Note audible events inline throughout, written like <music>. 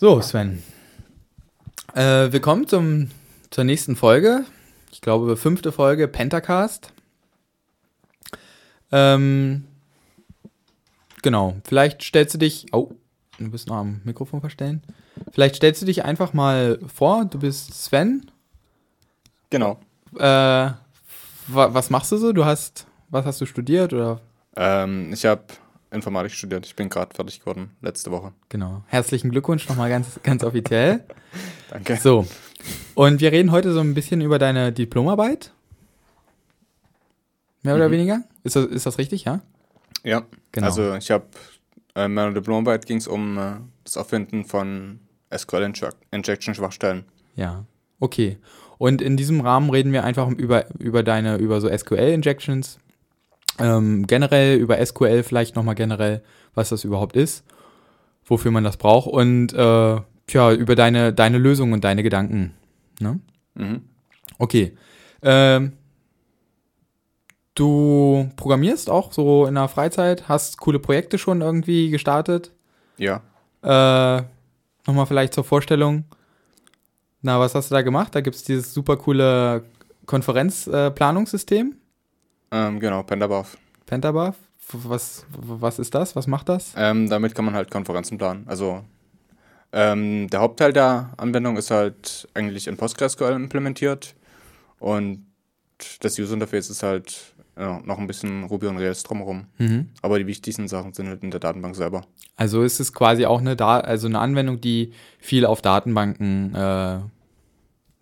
So, Sven. Äh, willkommen zum, zur nächsten Folge. Ich glaube, fünfte Folge Pentacast. Ähm, genau, vielleicht stellst du dich. Oh, du bist noch am Mikrofon verstellen. Vielleicht stellst du dich einfach mal vor. Du bist Sven. Genau. Äh, wa was machst du so? Du hast. Was hast du studiert oder? Ähm, ich habe Informatik studiert. Ich bin gerade fertig geworden, letzte Woche. Genau. Herzlichen Glückwunsch nochmal ganz, <laughs> ganz offiziell. Danke. So. Und wir reden heute so ein bisschen über deine Diplomarbeit. Mehr oder Mhm. weniger? Ist das, ist das richtig, ja? Ja, Genau. also ich habe, äh, in meiner Diplomarbeit ging es um äh, das Auffinden von SQL-Injection-Schwachstellen. Ja. Okay. Und in diesem Rahmen reden wir einfach über, über deine, über so SQL-Injections. Ähm, generell über SQL vielleicht nochmal generell, was das überhaupt ist, wofür man das braucht und äh, tja, über deine, deine Lösung und deine Gedanken. Ne? Mhm. Okay. Ähm, du programmierst auch so in der Freizeit, hast coole Projekte schon irgendwie gestartet. Ja, Äh, Nochmal vielleicht zur Vorstellung. Na, was hast du da gemacht? Da gibt es dieses super coole Konferenzplanungssystem, ähm, genau, Pendabuff. Pentabuff. Was, was ist das? Was macht das? Ähm, damit kann man halt Konferenzen planen. Also ähm, der Hauptteil der Anwendung ist halt eigentlich in PostgreSQL implementiert und das User Interface ist halt ja, noch ein bisschen Ruby und Rails drumherum. Mhm. Aber die wichtigsten Sachen sind halt in der Datenbank selber. Also ist es quasi auch eine, da also eine Anwendung, die viel auf Datenbanken äh,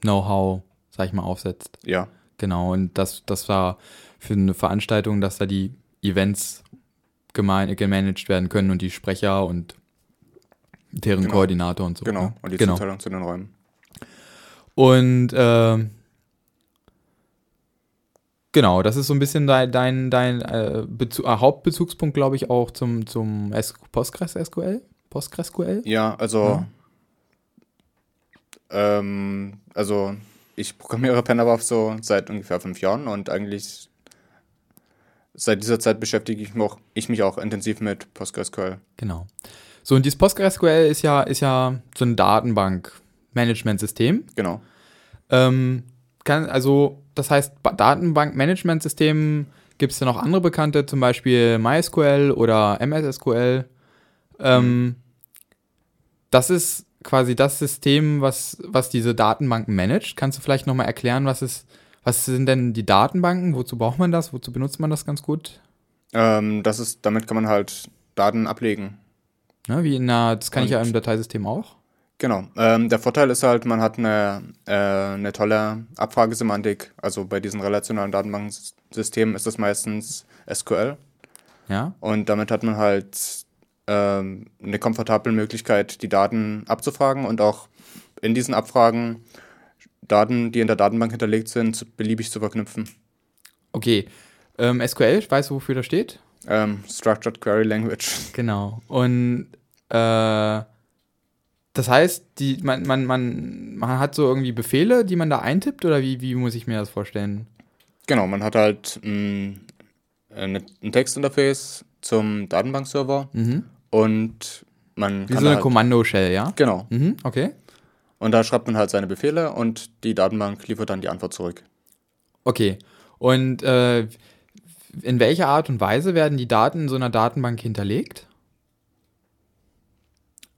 Know-how, sag ich mal, aufsetzt. Ja, Genau, und das, das war für eine Veranstaltung, dass da die Events gemanagt werden können und die Sprecher und deren Genau. Koordinator und so. genau. ne? Und die genau. Zuteilung zu den Räumen. Und ähm, genau, das ist so ein bisschen dein, dein, dein äh, äh, Hauptbezugspunkt, glaube ich, auch zum, zum S PostgreSQL. PostgreSQL? Ja, also ähm, also ich programmiere Pendabuff so seit ungefähr fünf Jahren und eigentlich seit dieser Zeit beschäftige ich mich auch, ich mich auch intensiv mit PostgreSQL. Genau. So, und dieses PostgreSQL ist ja, ist ja so ein Datenbank-Management-System. Genau. Ähm, kann, also, das heißt, Ba- Datenbank-Management-System gibt es ja noch andere bekannte, zum Beispiel MySQL oder MSSQL. Ähm, Das ist quasi das System, was, was diese Datenbanken managt. Kannst du vielleicht nochmal erklären, was ist, was sind denn die Datenbanken? Wozu braucht man das? Wozu benutzt man das ganz gut? Ähm, das ist, damit kann man halt Daten ablegen. Ne, wie in einer, das kann ich ja Und- im Dateisystem auch. Genau. Ähm, der Vorteil ist halt, man hat eine, äh, eine tolle Abfragesemantik. Also bei diesen relationalen Datenbanksystemen ist das meistens SQL. Ja. Und damit hat man halt ähm, eine komfortable Möglichkeit, die Daten abzufragen und auch in diesen Abfragen Daten, die in der Datenbank hinterlegt sind, beliebig zu verknüpfen. Okay. Ähm, SQL, weißt du, wofür das steht? Ähm, Structured Query Language. <laughs> Genau. Und äh, das heißt, die, man, man, man, man hat so irgendwie Befehle, die man da eintippt, oder wie, wie muss ich mir das vorstellen? Genau, man hat halt mh, eine, ein Textinterface zum Datenbankserver Mhm. und man Wie so eine halt, Kommando-Shell, ja? Genau. Mhm, okay. Und da schreibt man halt seine Befehle und die Datenbank liefert dann die Antwort zurück. Okay. Und äh, in welcher Art und Weise werden die Daten in so einer Datenbank hinterlegt?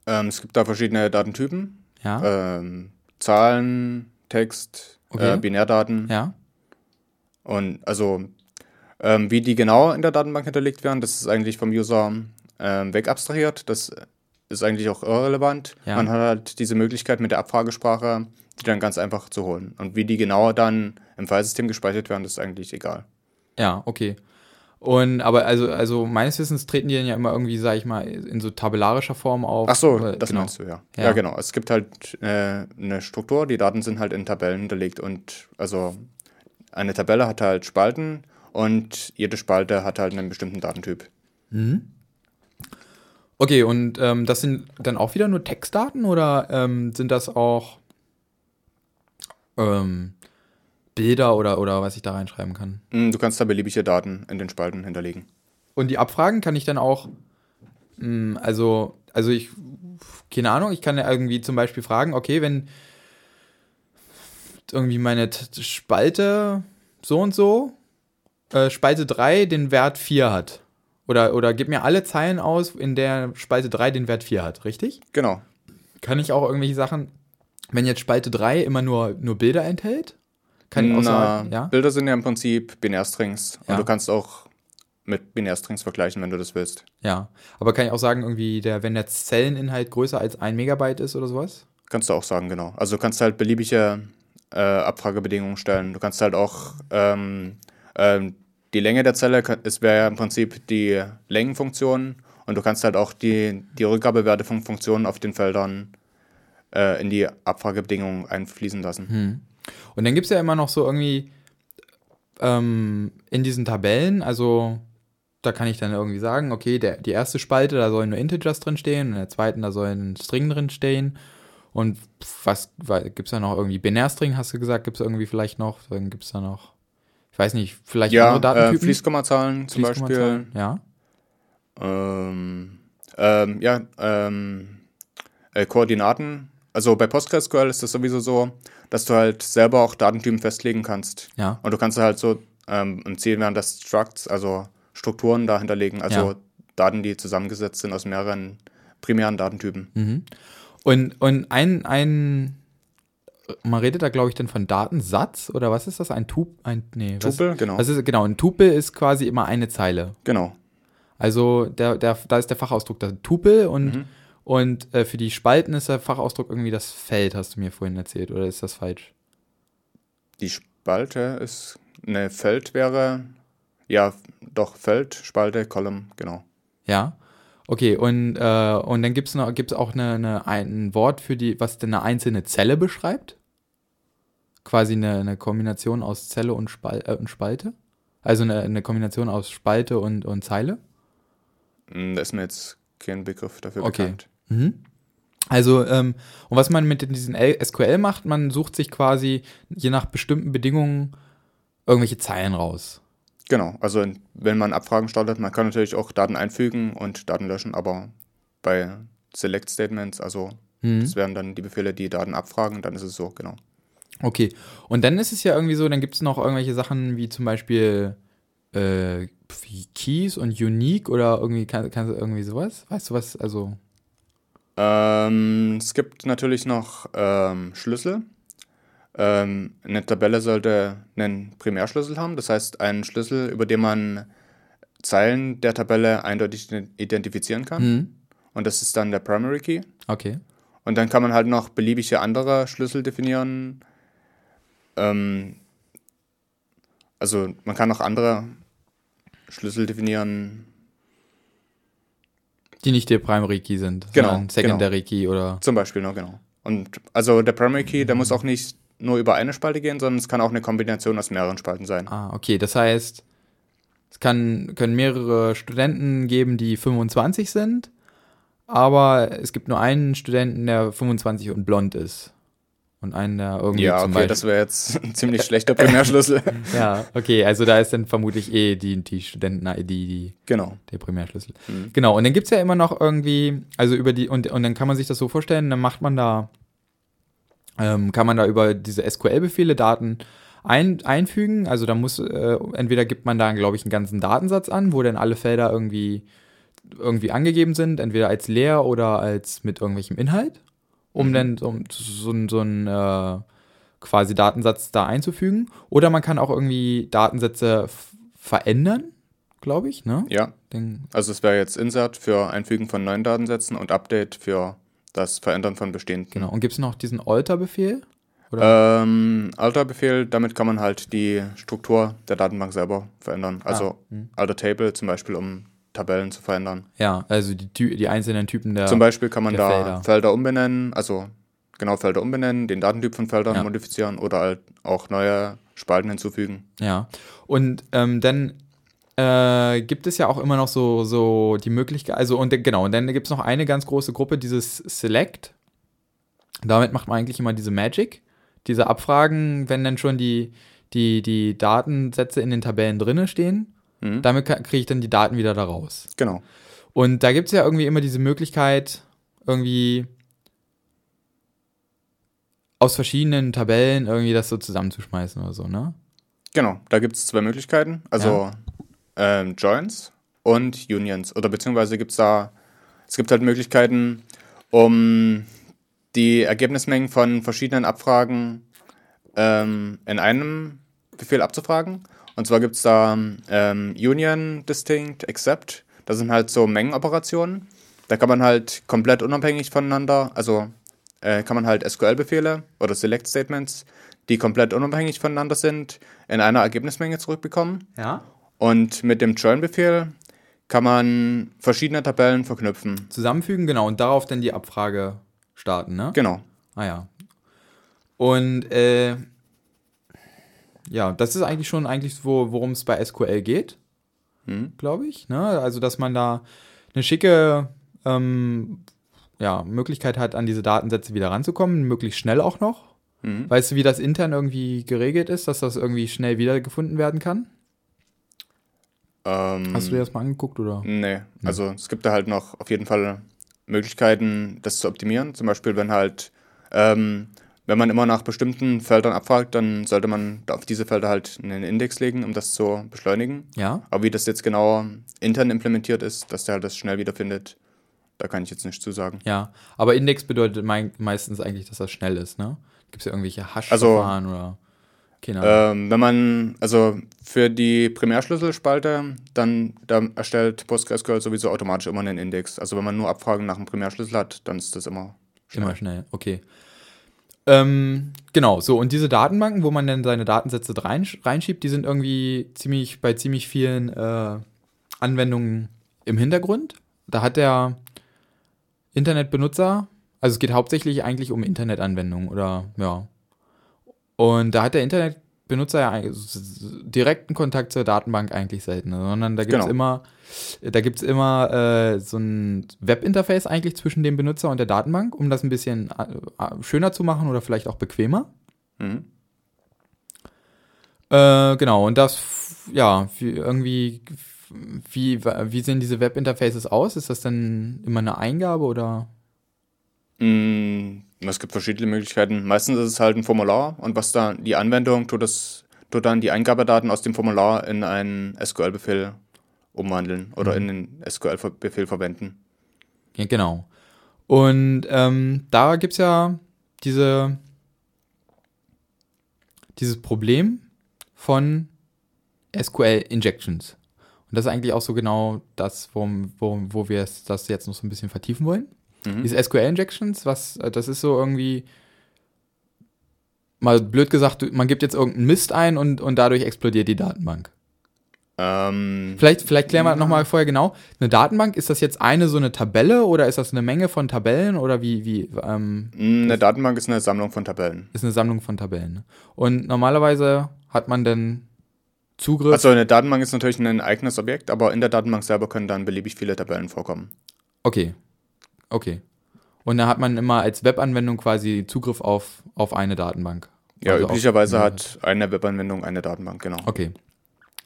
Ähm, es gibt da verschiedene Datentypen. Ja. Ähm, Zahlen, Text, Okay. äh, Binärdaten. ja. Und also, ähm, wie die genau in der Datenbank hinterlegt werden, das ist eigentlich vom User ähm, wegabstrahiert. Das ist eigentlich auch irrelevant. Ja. Man hat halt diese Möglichkeit mit der Abfragesprache, die dann ganz einfach zu holen. Und wie die genau dann im Filesystem gespeichert werden, ist eigentlich egal. Ja, okay. Und aber also, also meines Wissens treten die dann ja immer irgendwie, sag ich mal, in so tabellarischer Form auf. Ach so, das genau. meinst du, ja. Ja. ja. genau. Es gibt halt äh, eine Struktur, die Daten sind halt in Tabellen hinterlegt und also eine Tabelle hat halt Spalten und jede Spalte hat halt einen bestimmten Datentyp. Okay, und ähm, das sind dann auch wieder nur Textdaten oder ähm, sind das auch ähm, Bilder oder, oder was ich da reinschreiben kann? Mm, Du kannst da beliebige Daten in den Spalten hinterlegen. Und die Abfragen kann ich dann auch, mh, also, also ich keine Ahnung, ich kann ja irgendwie zum Beispiel fragen, okay, wenn irgendwie meine T Spalte so und so, äh, Spalte 3 den Wert 4 hat. Oder, oder gib mir alle Zeilen aus, in der Spalte 3 den Wert 4 hat, richtig? Genau. Kann ich auch irgendwelche Sachen, wenn jetzt Spalte 3 immer nur, nur Bilder enthält? Kann ich auch sagen, ja? Bilder sind ja im Prinzip Binärstrings. Ja. Und du kannst auch mit Binärstrings vergleichen, wenn du das willst. Ja. Aber kann ich auch sagen, irgendwie, der, wenn der Zelleninhalt größer als ein Megabyte ist oder sowas? Kannst du auch sagen, genau. Also du kannst halt beliebige äh, Abfragebedingungen stellen. Du kannst halt auch ähm, ähm, die Länge der Zelle wäre ja im Prinzip die Längenfunktion und du kannst halt auch die, die Rückgabewerte von Funktionen auf den Feldern äh, in die Abfragebedingungen einfließen lassen. Und dann gibt es ja immer noch so irgendwie ähm, in diesen Tabellen, also da kann ich dann irgendwie sagen, okay, der, die erste Spalte, da sollen nur Integers drin stehen, und in der zweiten, da sollen String drin stehen. Und pf, was gibt es da noch irgendwie? Binärstring, hast du gesagt, gibt es irgendwie vielleicht noch? Dann gibt es da noch, weiß nicht, vielleicht Ja, andere äh, Datentypen? Fließkommazahlen zum Beispiel. Fließkommazahlen? Ja. Ähm, ähm, ja, ähm, äh, Koordinaten. Also bei PostgreSQL ist das sowieso so, dass du halt selber auch Datentypen festlegen kannst. Ja. Und du kannst halt so ähm, im Ziel wären das Structs, also Strukturen dahinterlegen, also Ja. Daten, die zusammengesetzt sind aus mehreren primären Datentypen. Mhm. Und, und ein, ein, man redet da, glaube ich, dann von Datensatz oder was ist das? Ein Tup, ein, nee, was, Tupel, genau. was ist, genau, ein Tupel ist quasi immer eine Zeile. Genau. Also der, der, da ist der Fachausdruck der Tupel und, Mhm. und äh, für die Spalten ist der Fachausdruck irgendwie das Feld, hast du mir vorhin erzählt, oder ist das falsch? Die Spalte ist, ne, Feld wäre, ja, doch, Feld, Spalte, Column, genau. Ja. Okay, und, äh, und dann gibt es noch gibt's auch eine, eine, ein Wort für die, was denn eine einzelne Zelle beschreibt? Quasi eine, eine Kombination aus Zelle und, Spal äh, und Spalte? Also eine, eine Kombination aus Spalte und, und Zeile? Hm, Da ist mir jetzt kein Begriff dafür Okay. bekannt. Mhm. Also, ähm, und was man mit diesen SQL macht, man sucht sich quasi je nach bestimmten Bedingungen irgendwelche Zeilen raus. Genau, also wenn man Abfragen startet, man kann natürlich auch Daten einfügen und Daten löschen, aber bei Select Statements, also Mhm. das wären dann die Befehle, die Daten abfragen, dann ist es so, genau. Okay. Und dann ist es ja irgendwie so, dann gibt es noch irgendwelche Sachen wie zum Beispiel äh, Keys und Unique oder irgendwie, kann, kannst du irgendwie sowas? Weißt du was? Also, Ähm, es gibt natürlich noch ähm, Schlüssel. Ähm, eine Tabelle sollte einen Primärschlüssel haben, das heißt einen Schlüssel, über den man Zeilen der Tabelle eindeutig identifizieren kann. hm, Und das ist dann der Primary Key. okay. Und dann kann man halt noch beliebige andere Schlüssel definieren. Ähm, also man kann noch andere Schlüssel definieren. Die nicht der Primary Key sind, Genau, sondern Secondary Key oder. Zum Beispiel, ne, genau. Und also der Primary Key, der muss auch nicht nur über eine Spalte gehen, sondern es kann auch eine Kombination aus mehreren Spalten sein. Ah, okay. Das heißt, es kann, können mehrere Studenten geben, die 25 sind, aber es gibt nur einen Studenten, der 25 und blond ist. Und einen, der irgendwie Ja, okay, das wäre jetzt <laughs> ein ziemlich schlechter Primärschlüssel. <laughs> Ja, okay, also da ist dann vermutlich eh die, die Studenten-ID, die, genau. der Primärschlüssel. Mhm. Genau, und dann gibt es ja immer noch irgendwie, also über die, und, und dann kann man sich das so vorstellen, dann macht man da, ähm, kann man da über diese SQL-Befehle Daten ein, einfügen. Also da muss, äh, entweder gibt man da, glaube ich, einen ganzen Datensatz an, wo dann alle Felder irgendwie, irgendwie angegeben sind, entweder als leer oder als mit irgendwelchem Inhalt, um Mhm. dann so, so, so, einen äh, quasi Datensatz da einzufügen. Oder man kann auch irgendwie Datensätze verändern, glaube ich, ne? Ja, Den, also es wäre jetzt Insert für Einfügen von neuen Datensätzen und Update für das Verändern von bestehenden. Genau. Und gibt es noch diesen Alter-Befehl? Ähm, Alter-Befehl, damit kann man halt die Struktur der Datenbank selber verändern. Also Ah, hm. Alter Table zum Beispiel, um Tabellen zu verändern. Ja, also die, die einzelnen Typen der. Zum Beispiel kann man da Felder. Felder. umbenennen, also genau Felder umbenennen, den Datentyp von Feldern Ja. modifizieren oder halt auch neue Spalten hinzufügen. Ja. Und ähm, dann äh, gibt es ja auch immer noch so, so die Möglichkeit, also und genau, und dann gibt es noch eine ganz große Gruppe, dieses Select. Damit macht man eigentlich immer diese Magic, diese Abfragen, wenn dann schon die, die, die Datensätze in den Tabellen drinne stehen. Mhm. Damit kriege ich dann die Daten wieder da raus. Genau. Und da gibt es ja irgendwie immer diese Möglichkeit, irgendwie aus verschiedenen Tabellen irgendwie das so zusammenzuschmeißen oder so, ne? Genau, da gibt es zwei Möglichkeiten. Also ähm, Joins und Unions. Oder beziehungsweise gibt es da, es gibt halt Möglichkeiten, um die Ergebnismengen von verschiedenen Abfragen ähm, in einem Befehl abzufragen. Und zwar gibt es da ähm, Union, Distinct, Accept. Das sind halt so Mengenoperationen. Da kann man halt komplett unabhängig voneinander, also äh, kann man halt SQL-Befehle oder Select-Statements, die komplett unabhängig voneinander sind, in einer Ergebnismenge zurückbekommen. Ja. Und mit dem Join-Befehl kann man verschiedene Tabellen verknüpfen. Zusammenfügen, genau, und darauf dann die Abfrage starten, ne? Genau. Ah ja. Und äh, ja, das ist eigentlich schon eigentlich wo, worum es bei SQL geht, Hm. glaube ich. Ne? Also, dass man da eine schicke ähm, ja, Möglichkeit hat, an diese Datensätze wieder ranzukommen, möglichst schnell auch noch. Mhm. Weißt du, wie das intern irgendwie geregelt ist, dass das irgendwie schnell wiedergefunden werden kann? Ähm, Hast du dir das mal angeguckt oder? Nee, also es gibt da halt noch auf jeden Fall Möglichkeiten, das zu optimieren. Zum Beispiel, wenn halt, ähm, wenn man immer nach bestimmten Feldern abfragt, dann sollte man auf diese Felder halt einen Index legen, um das zu beschleunigen. Ja. Aber wie das jetzt genau intern implementiert ist, dass der halt das schnell wiederfindet, da kann ich jetzt nicht zu sagen. Ja. Aber Index bedeutet mei meistens eigentlich, dass das schnell ist, ne? Gibt es ja irgendwelche Also, Hash-Verfahren oder keine Ahnung. Ähm, wenn man, also für die Primärschlüsselspalte, dann da erstellt PostgreSQL sowieso automatisch immer einen Index. Also wenn man nur Abfragen nach einem Primärschlüssel hat, dann ist das immer schnell. Immer schnell, okay. Ähm, genau, so, und diese Datenbanken, wo man dann seine Datensätze rein, reinschiebt, die sind irgendwie ziemlich bei ziemlich vielen äh, Anwendungen im Hintergrund. Da hat der Internetbenutzer, also es geht hauptsächlich eigentlich um Internetanwendungen oder ja. Und da hat der Internetbenutzer ja direkten Kontakt zur Datenbank eigentlich selten, sondern da gibt es Genau. immer, da gibt's immer äh, so ein Webinterface eigentlich zwischen dem Benutzer und der Datenbank, um das ein bisschen äh, äh, schöner zu machen oder vielleicht auch bequemer. Mhm. Äh, genau, und das, ja, wie, irgendwie, wie, wie sehen diese Webinterfaces aus? Ist das dann immer eine Eingabe oder? Mm, Es gibt verschiedene Möglichkeiten. Meistens ist es halt ein Formular und was da die Anwendung tut, das tut dann die Eingabedaten aus dem Formular in einen SQL-Befehl umwandeln oder in den SQL-Befehl verwenden. Ja, genau. Und ähm, da gibt es ja diese, dieses Problem von SQL-Injections. Und das ist eigentlich auch so genau das, wo, wo, wo wir das jetzt noch so ein bisschen vertiefen wollen. Mhm. Diese SQL-Injections, was, äh, das ist so irgendwie, mal blöd gesagt, man gibt jetzt irgendeinen Mist ein und, und dadurch explodiert die Datenbank. Ähm, Vielleicht, vielleicht klären wir nochmal vorher genau. Eine Datenbank, ist das jetzt eine so eine Tabelle oder ist das eine Menge von Tabellen oder wie, wie ähm, eine Datenbank ist eine Sammlung von Tabellen. ist eine Sammlung von Tabellen? ne? Und normalerweise hat man dann Zugriff. Also eine Datenbank ist natürlich ein eigenes Objekt, aber in der Datenbank selber können dann beliebig viele Tabellen vorkommen. Okay. Okay. Und da hat man immer als Webanwendung quasi Zugriff auf, auf eine Datenbank. Ja, Also auf- üblicherweise ja. hat eine Webanwendung eine Datenbank, genau. Okay.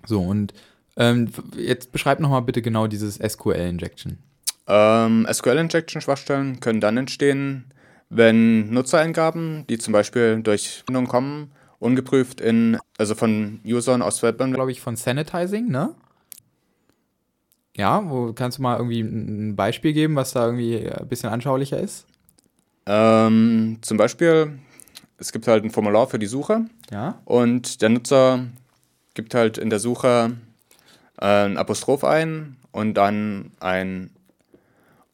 So, und ähm, jetzt beschreib nochmal bitte genau dieses SQL-Injection. Ähm, SQL-Injection-Schwachstellen können dann entstehen, wenn Nutzereingaben, die zum Beispiel durch Anwendungen kommen, ungeprüft in, also von Usern aus Webanwendungen, glaube ich, von Sanitizing, ne? Ja, wo kannst du mal irgendwie ein Beispiel geben, was da irgendwie ein bisschen anschaulicher ist? ähm, zum Beispiel, es gibt halt ein Formular für die Suche Ja. und der Nutzer gibt halt in der Suche äh, ein Apostroph ein und dann ein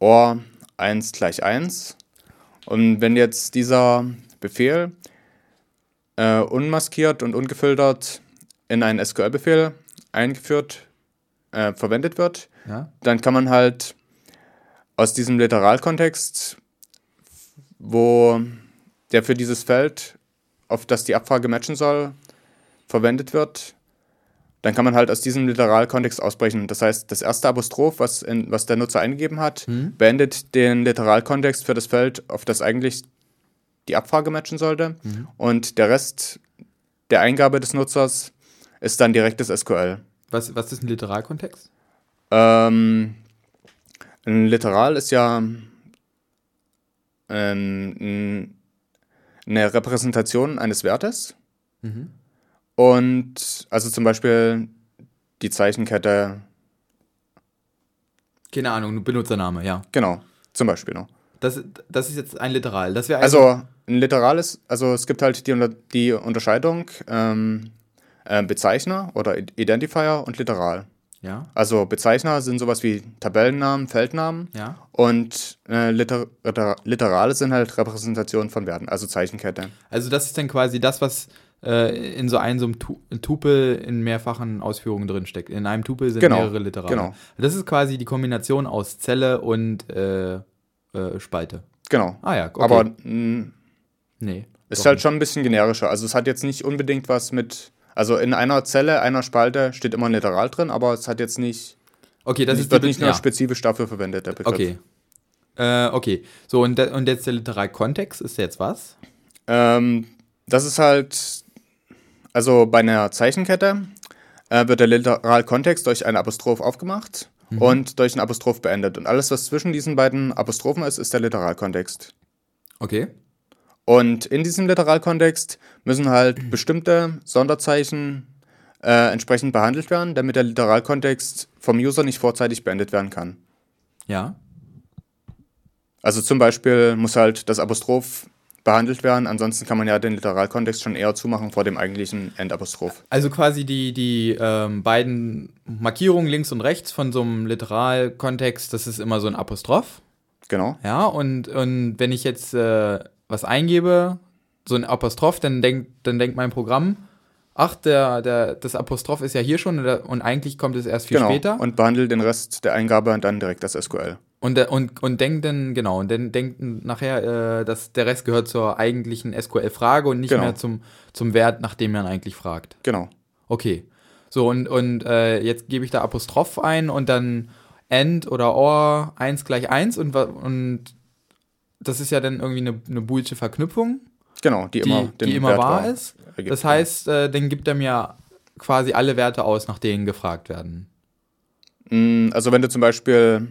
OR 1 gleich 1. Und wenn jetzt dieser Befehl äh, unmaskiert und ungefiltert in einen SQL-Befehl eingeführt, äh, verwendet wird, Ja. dann kann man halt aus diesem Literalkontext, wo der für dieses Feld, auf das die Abfrage matchen soll, verwendet wird, dann kann man halt aus diesem Literalkontext ausbrechen. Das heißt, das erste Apostroph, was, in, was der Nutzer eingegeben hat, Hm? beendet den Literalkontext für das Feld, auf das eigentlich die Abfrage matchen sollte. Mhm. Und der Rest der Eingabe des Nutzers ist dann direktes SQL. Was, was ist ein Literalkontext? Ähm, ein Literal ist ja ähm, eine Repräsentation eines Wertes. Mhm. Und also zum Beispiel die Zeichenkette, Keine Ahnung, Benutzername, ja. genau, zum Beispiel. Ne? Das, das ist jetzt ein Literal. Das wäre Also ein literales, also es gibt halt die, die Unterscheidung ähm, äh, Bezeichner oder Identifier und Literal. Ja, Also Bezeichner sind sowas wie Tabellennamen, Feldnamen ja. und äh, Liter Liter Literale sind halt Repräsentationen von Werten, also Zeichenkette. Also das ist dann quasi das, was äh, in so einem, so einem Tu- Tupel in mehrfachen Ausführungen drin steckt. In einem Tupel sind Genau, mehrere Literale. genau. Das ist quasi die Kombination aus Zelle und äh, äh, Spalte. Genau. Ah ja, okay. Aber nee. ist halt nicht. schon ein bisschen generischer. Also es hat jetzt nicht unbedingt was mit, also in einer Zelle, einer Spalte steht immer ein Literal drin, aber es hat jetzt nicht, Okay, das ist wird nicht nur ja. spezifisch dafür verwendet, der Begriff. Okay. Äh, okay. So, und, und jetzt der Literalkontext ist jetzt was? Ähm, das ist halt, also bei einer Zeichenkette äh, wird der Literalkontext durch einen Apostroph aufgemacht und durch einen Apostroph beendet. Und alles, was zwischen diesen beiden Apostrophen ist, ist der Literalkontext. Okay. Und in diesem Literalkontext müssen halt bestimmte Sonderzeichen äh, entsprechend behandelt werden, damit der Literalkontext vom User nicht vorzeitig beendet werden kann. Ja. Also zum Beispiel muss halt das Apostroph behandelt werden, ansonsten kann man ja den Literalkontext schon eher zumachen vor dem eigentlichen Endapostroph. Also quasi die, die ähm, beiden Markierungen links und rechts von so einem Literalkontext, das ist immer so ein Apostroph. Genau. Ja, und, und wenn ich jetzt äh, was eingebe, so ein Apostroph, dann denkt, dann denkt mein Programm, ach, der, der, das Apostroph ist ja hier schon und eigentlich kommt es erst viel genau. später. Und behandelt den Rest der Eingabe dann direkt als SQL. Und, der- und, und denkt dann, genau, und dann denkt nachher, äh, dass der Rest gehört zur eigentlichen SQL-Frage und nicht Genau. mehr zum, zum Wert, nach dem man eigentlich fragt. Genau. Okay. So, und, und äh, jetzt gebe ich da Apostroph ein und dann end oder or 1 gleich 1 und, und das ist ja dann irgendwie eine, eine boolsche Verknüpfung, Genau, die, die immer, die immer wahr ist. ergibt. Das heißt, äh, dann gibt er mir quasi alle Werte aus, nach denen gefragt werden. Mm, Also wenn du zum Beispiel,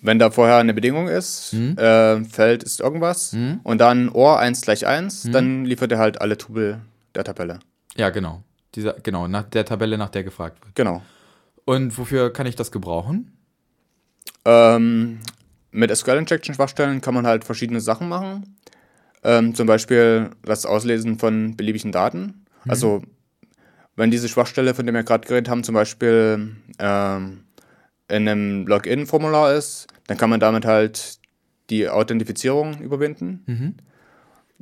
wenn da vorher eine Bedingung ist, Mhm. äh, Feld ist irgendwas Mhm. und dann OR 1 gleich 1, dann liefert er halt alle Tupel der Tabelle. Ja, genau. Dieser, genau, nach der Tabelle, nach der gefragt wird. Genau. Und wofür kann ich das gebrauchen? Ähm, mit SQL-Injection-Schwachstellen kann man halt verschiedene Sachen machen. Ähm, zum Beispiel das Auslesen von beliebigen Daten. Also, wenn diese Schwachstelle, von der wir gerade geredet haben, zum Beispiel ähm, in einem Login-Formular ist, dann kann man damit halt die Authentifizierung überwinden. Mhm.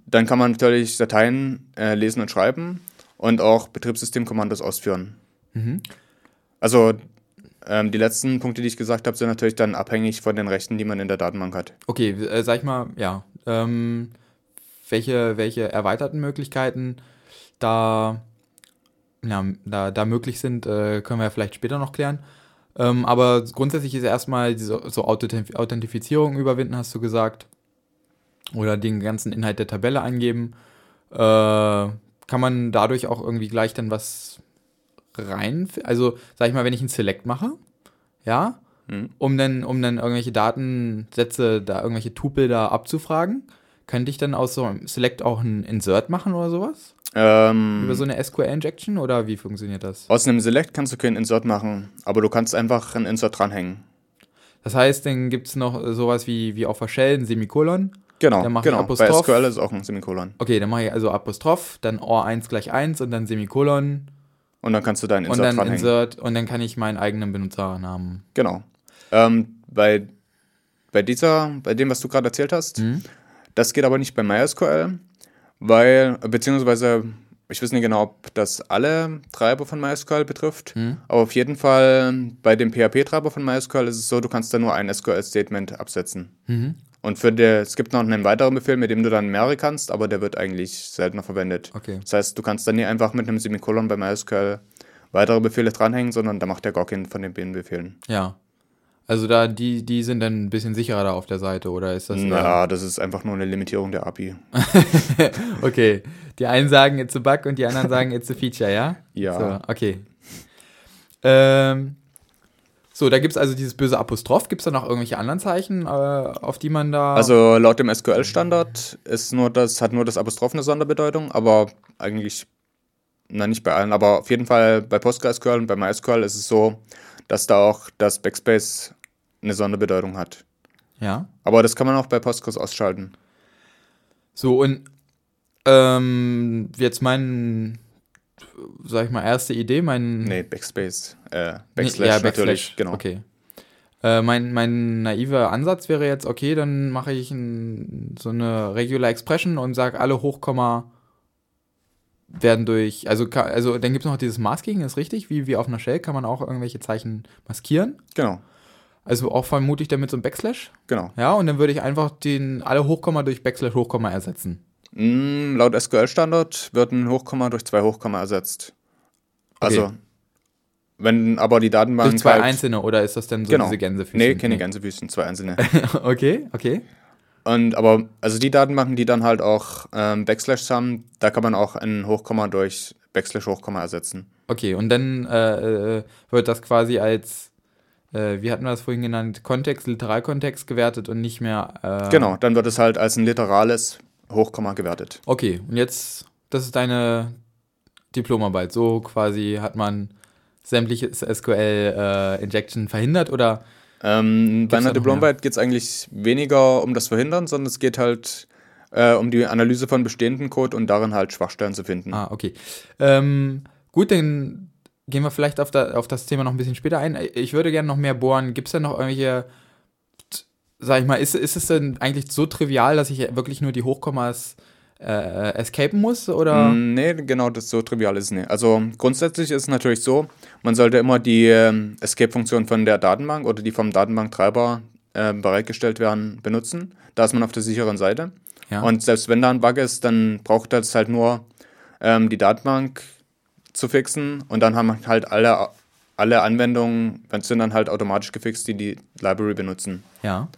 Dann kann man natürlich Dateien äh, lesen und schreiben und auch Betriebssystemkommandos ausführen. Mhm. Also ähm, die letzten Punkte, die ich gesagt habe, sind natürlich dann abhängig von den Rechten, die man in der Datenbank hat. Okay, äh, sag ich mal, ja. Ähm, welche, welche erweiterten Möglichkeiten da, ja, da, da möglich sind, äh, können wir ja vielleicht später noch klären. Ähm, aber grundsätzlich ist erstmal diese so Authent- Authentifizierung überwinden, hast du gesagt. Oder den ganzen Inhalt der Tabelle eingeben. Äh, kann man dadurch auch irgendwie gleich dann was rein. Also, sag ich mal, wenn ich einen Select mache, ja, Mhm. um dann, um dann irgendwelche Datensätze, da irgendwelche Tupel da abzufragen, könnte ich dann aus so einem Select auch ein Insert machen oder sowas? Ähm, Über so eine SQL-Injection oder wie funktioniert das? aus einem Select kannst du keinen Insert machen, aber du kannst einfach einen Insert dranhängen. Das heißt, dann gibt es noch sowas wie, wie auf der Shell, ein Semikolon. Genau, Dann mach ich genau. Bei. SQL ist auch ein Semikolon. Okay, dann mache ich also Apostroph, dann OR1 gleich 1 und dann Semikolon Und dann kannst du deinen und Insert dann dranhängen. Insert und dann kann ich meinen eigenen Benutzernamen. Genau. Ähm, bei, bei dieser, bei dem, was du gerade erzählt hast, Mhm. das geht aber nicht bei MySQL, weil, beziehungsweise, ich weiß nicht genau, ob das alle Treiber von MySQL betrifft, Mhm. aber auf jeden Fall bei dem PHP-Treiber von MySQL ist es so, du kannst da nur ein SQL-Statement absetzen. Mhm. Und für der, es gibt noch einen weiteren Befehl, mit dem du dann mehrere kannst, aber der wird eigentlich seltener verwendet. Okay. Das heißt, du kannst dann nie einfach mit einem Semikolon bei MySQL weitere Befehle dranhängen, sondern da macht der keinen von den Befehlen. Ja. Also da, die, die sind dann ein bisschen sicherer da auf der Seite, oder ist das Na, das ist einfach nur eine Limitierung der API. <laughs> okay. Die einen sagen it's a bug und die anderen sagen it's a feature, ja? Ja. So, okay. Ähm, So, da gibt es also dieses böse Apostroph. Gibt es da noch irgendwelche anderen Zeichen, äh, auf die man da. Also laut dem SQL-Standard ist nur das, hat nur das Apostroph eine Sonderbedeutung, aber eigentlich, na nicht bei allen, aber auf jeden Fall bei PostgreSQL und bei MySQL ist es so, dass da auch das Backspace eine Sonderbedeutung hat. ja. Aber das kann man auch bei Postgres ausschalten. So, und ähm, jetzt mein, sag ich mal, erste Idee, mein. Nee, Backspace. Äh, Nee, Backslash, ja, natürlich, genau. Okay. Äh, mein, mein naiver Ansatz wäre jetzt, okay, dann mache ich ein, so eine Regular Expression und sage, alle Hochkomma werden durch, also, also dann gibt es noch dieses Masking, ist richtig, wie, wie auf einer Shell kann man auch irgendwelche Zeichen maskieren. Genau, Also auch vermutlich damit so ein Backslash. genau. Ja, und dann würde ich einfach den alle Hochkomma durch Backslash Hochkomma ersetzen. Mm, laut SQL-Standard wird ein Hochkomma durch zwei Hochkomma ersetzt. Also, Okay. wenn aber die Datenbank. Durch zwei halt- einzelne oder ist das denn so Genau. diese Gänsefüßchen? Nee, keine Gänsefüßchen, zwei einzelne. <laughs> okay, okay. Und aber, also die Datenbanken, die dann halt auch ähm, Backslash haben, da kann man auch ein Hochkomma durch Backslash Hochkomma ersetzen. Okay, und dann äh, äh, wird das quasi als, äh, wie hatten wir das vorhin genannt, Kontext, Literalkontext gewertet und nicht mehr. Äh, Genau, dann wird es halt als ein literales Hochkomma gewertet. Okay, und jetzt, das ist deine Diplomarbeit. So quasi hat man sämtliches SQL-Injection verhindert oder? Ähm, bei einer da Diplomarbeit geht es eigentlich weniger um das Verhindern, sondern es geht halt äh, um die Analyse von bestehenden Code und darin halt Schwachstellen zu finden. Ah, okay. Ähm, gut, dann gehen wir vielleicht auf, da, auf das Thema noch ein bisschen später ein. Ich würde gerne noch mehr bohren. Gibt es denn noch irgendwelche, sag ich mal, ist, ist es denn eigentlich so trivial, dass ich wirklich nur die Hochkommas äh, escapen muss? Oder? Mm, Nee, genau, das so trivial ist es nicht. Also grundsätzlich ist es natürlich so, man sollte immer die ähm, Escape-Funktion von der Datenbank oder die vom Datenbanktreiber äh, bereitgestellt werden benutzen. Da ist man auf der sicheren Seite. Ja. Und selbst wenn da ein Bug ist, dann braucht das halt nur ähm, die Datenbank zu fixen und dann haben halt alle, alle Anwendungen, sind dann halt automatisch gefixt, die die Library benutzen. ja.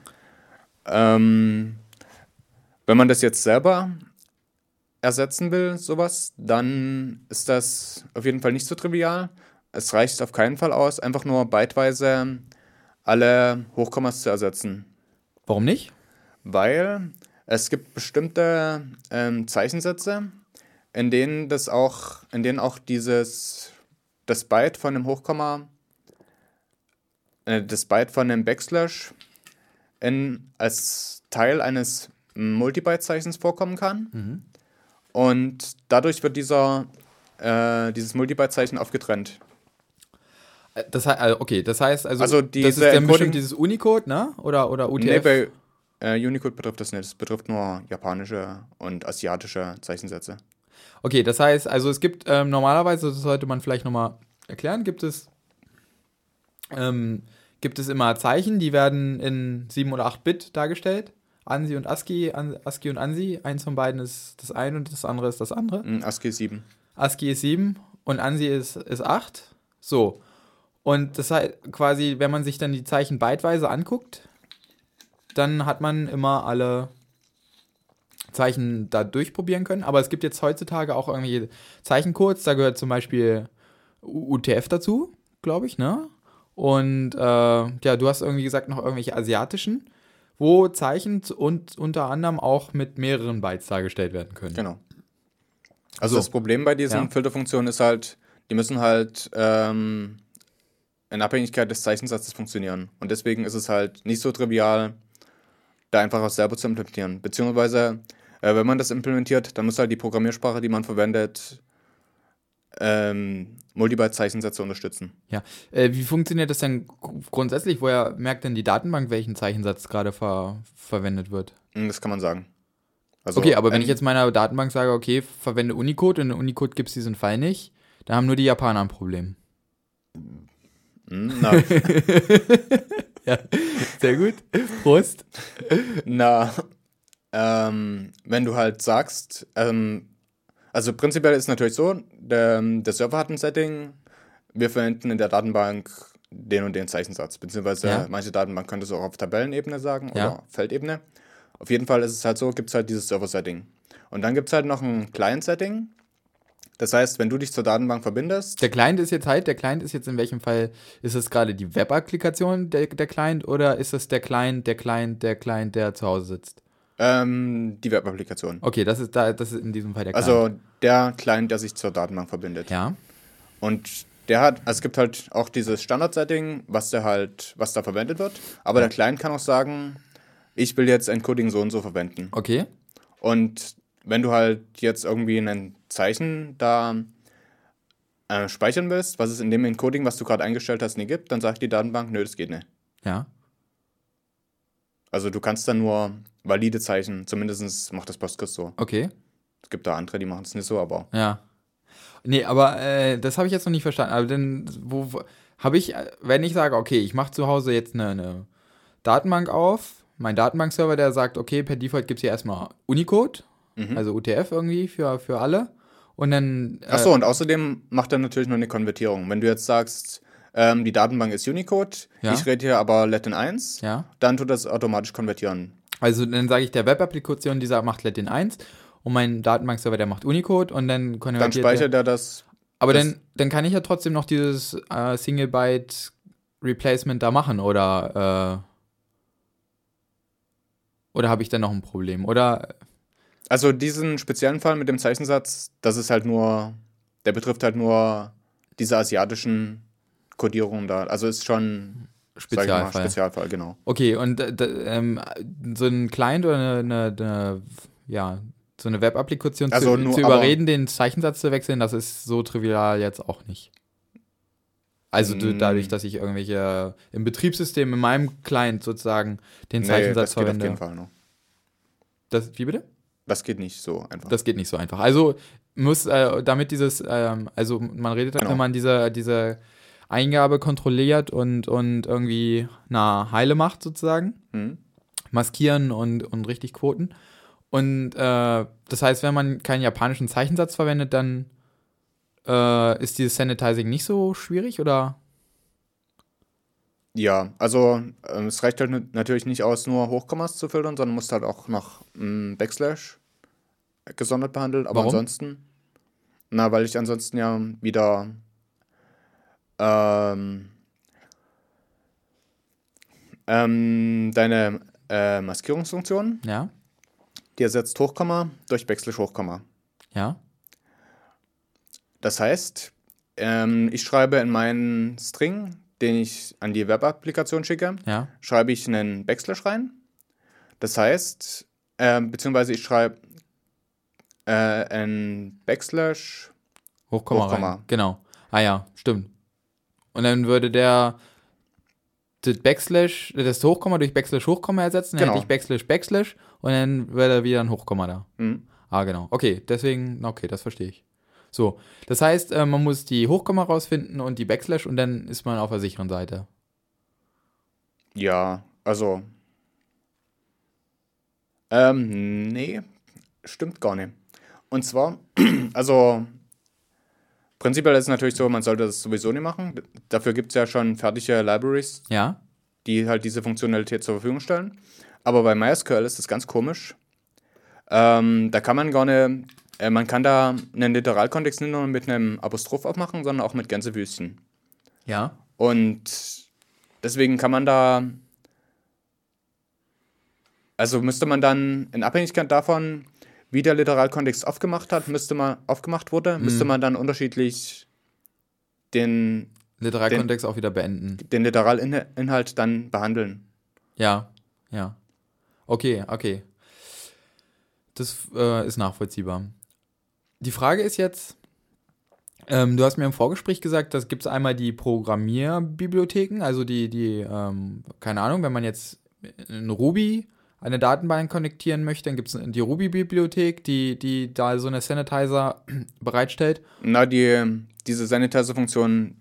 Ähm, wenn man das jetzt selber ersetzen will, sowas, dann ist das auf jeden Fall nicht so trivial. Es reicht auf keinen Fall aus, einfach nur byteweise alle Hochkommas zu ersetzen. Warum nicht? Weil es gibt bestimmte ähm, Zeichensätze, in denen das auch, in denen auch dieses das Byte von dem Hochkomma, äh, das Byte von dem Backslash in, als Teil eines Multibyte-Zeichens vorkommen kann. Und dadurch wird dieser, äh, dieses Multibyte-Zeichen aufgetrennt. Äh, Das heißt, also, okay, das heißt, also, Also das ist diese dann bestimmt dieses Unicode, ne? Oder, oder UTF? Nee, bei äh, Unicode betrifft das nicht. Es betrifft nur japanische und asiatische Zeichensätze. Okay, das heißt, also es gibt ähm, normalerweise, das sollte man vielleicht nochmal erklären, gibt es, ähm, gibt es immer Zeichen, die werden in 7 oder 8 Bit dargestellt. ANSI und ASCII, ASCII und ANSI. Eins von beiden ist das eine und das andere ist das andere. Mm, ASCII 7. ASCII ist 7 und ANSI ist, ist 8. So. Und das heißt quasi, wenn man sich dann die Zeichen byteweise anguckt, dann hat man immer alle Zeichen da durchprobieren können. Aber es gibt jetzt heutzutage auch irgendwelche Zeichencodes, da gehört zum Beispiel UTF dazu, glaube ich, ne? Und äh, ja, du hast irgendwie gesagt, noch irgendwelche asiatischen, wo Zeichen und unter anderem auch mit mehreren Bytes dargestellt werden können. Genau. Also So. das Problem bei diesen Ja. Filterfunktionen ist halt, die müssen halt ähm, in Abhängigkeit des Zeichensatzes funktionieren. Und deswegen ist es halt nicht so trivial, da einfach was selber zu implementieren. Beziehungsweise, äh, wenn man das implementiert, dann muss halt die Programmiersprache, die man verwendet, ähm, Multibyte-Zeichensätze unterstützen. Ja. Äh, wie funktioniert das denn gr- grundsätzlich? Woher merkt denn die Datenbank, welchen Zeichensatz gerade ver verwendet wird? Mm, Das kann man sagen. Also, okay, aber wenn ich jetzt meiner Datenbank sage, okay, verwende Unicode und in Unicode gibt es diesen Fall nicht, dann haben nur die Japaner ein Problem. Mm, Na, <laughs> Ja, sehr gut. Prost. Na, ähm, wenn du halt sagst, ähm, also prinzipiell ist es natürlich so, der, der Server hat ein Setting, wir verwenden in der Datenbank den und den Zeichensatz, beziehungsweise Ja. manche Datenbank könnte es auch auf Tabellenebene sagen Ja. oder Feldebene. Auf jeden Fall ist es halt so, gibt es halt dieses Server-Setting. Und dann gibt es halt noch ein Client-Setting, Das heißt, wenn du dich zur Datenbank verbindest, Der Client ist jetzt halt, der Client ist jetzt in welchem Fall, ist es gerade die Web-Applikation der, der Client oder ist es der Client, der Client, der Client, der zu Hause sitzt? Ähm, die Web-Applikation. Okay, das ist da, das ist in diesem Fall der Client. Also der Client, der sich zur Datenbank verbindet. ja, Und der hat, also es gibt halt auch dieses Standard-Setting, was der halt, was da verwendet wird. Aber der Client kann auch sagen, ich will jetzt Encoding so und so verwenden. okay. Und wenn du halt jetzt irgendwie ein Zeichen da äh, speichern willst, was es in dem Encoding, was du gerade eingestellt hast, nie gibt, dann sagt die Datenbank, nö, das geht nicht. Ja. Also du kannst dann nur valide Zeichen, zumindest macht das Postgres so. Okay. Es gibt da andere, die machen es nicht so, aber Ja. Nee, aber äh, das habe ich jetzt noch nicht verstanden. Aber dann, wo, wo habe ich, wenn ich sage, okay, ich mache zu Hause jetzt eine, eine Datenbank auf, mein Datenbankserver, der sagt, okay, per Default gibt es hier erstmal Unicode, Mhm. also UTF irgendwie für, für alle. Und dann. Äh, Achso, und außerdem macht er natürlich noch eine Konvertierung. Wenn du jetzt sagst, ähm, die Datenbank ist Unicode, Ja. ich rede hier aber Latin 1, Ja. dann tut das automatisch konvertieren. Also dann sage ich der Web-Applikation, dieser macht Latin 1 und mein Datenbankserver, der macht Unicode und dann Dann konvertiert der- speichert er das. Aber das- dann, dann kann ich ja trotzdem noch dieses äh, Single-Byte-Replacement da machen, oder? Äh, oder habe ich dann noch ein Problem? Oder Also diesen speziellen Fall mit dem Zeichensatz, das ist halt nur, der betrifft halt nur diese asiatischen Kodierungen da. Also ist schon ich mal, Spezialfall? Spezialfall, genau. Okay, und äh, ähm, so ein Client oder eine, eine, eine ja, so eine Web-Applikation Also zu, nur- zu überreden, den Zeichensatz zu wechseln, das ist so trivial jetzt auch nicht. Also du, Mm. dadurch, dass ich irgendwelche im Betriebssystem, in meinem Client sozusagen den Nee, Zeichensatz das geht auf verwende. jeden Fall noch. Das, wie bitte? Das geht nicht so einfach. Das geht nicht so einfach. Also muss, äh, damit dieses, ähm, also man redet, Genau. wenn man diese, diese Eingabe kontrolliert und, und irgendwie na, heile macht sozusagen, Hm? maskieren und, und richtig quoten. Und äh, das heißt, wenn man keinen japanischen Zeichensatz verwendet, dann äh, ist dieses Sanitizing nicht so schwierig oder? Ja, also ähm, es reicht halt natürlich nicht aus, nur Hochkommas zu filtern, sondern musst halt auch noch ähm, Backslash gesondert behandeln. Aber Warum? ansonsten, na, weil ich ansonsten ja wieder ähm, ähm, deine äh, Maskierungsfunktion, Ja, die ersetzt Hochkomma durch Backslash Hochkomma. ja, Das heißt, ähm, ich schreibe in meinen String, den ich an die Web-Applikation schicke, ja, schreibe ich einen Backslash rein. Das heißt, ähm, beziehungsweise ich schreibe äh, ein Backslash. Hochkomma, Hochkomma. rein. Genau. Ah ja, stimmt. Und dann würde der das Backslash, das Hochkomma durch Backslash Hochkomma ersetzen, dann Genau. hätte ich Backslash Backslash und dann wäre wieder ein Hochkomma da. Hm, Ah, genau. Okay, deswegen, okay, das verstehe ich. So, das heißt, äh, man muss die Hochkomma rausfinden und die Backslash und dann ist man auf der sicheren Seite. ja, also. Ähm, nee, stimmt gar nicht. Und zwar, <clears throat> also. Prinzipiell ist es natürlich so, man sollte das sowieso nicht machen. Dafür gibt es ja schon fertige Libraries, Ja? die halt diese Funktionalität zur Verfügung stellen. Aber bei MySQL ist das ganz komisch. Ähm, da kann man gar nicht, äh, man kann da einen Literalkontext nicht nur mit einem Apostroph aufmachen, sondern auch mit Gänsewüstchen. Ja. Und deswegen kann man da, also müsste man dann in Abhängigkeit davon, wie der Literalkontext aufgemacht hat, müsste man aufgemacht wurde, müsste man dann unterschiedlich den, Literalkontext auch wieder beenden. den Literalinhalt dann behandeln. Ja, ja. Okay, okay. Das äh, ist nachvollziehbar. Die Frage ist jetzt, ähm, du hast mir im Vorgespräch gesagt, das gibt es einmal die Programmierbibliotheken, also die, die, ähm, keine Ahnung, wenn man jetzt in Ruby eine Datenbank konnektieren möchte, dann gibt es die Ruby-Bibliothek, die, die da so eine Sanitizer <clears throat> bereitstellt. Na, die, diese Sanitizer-Funktionen,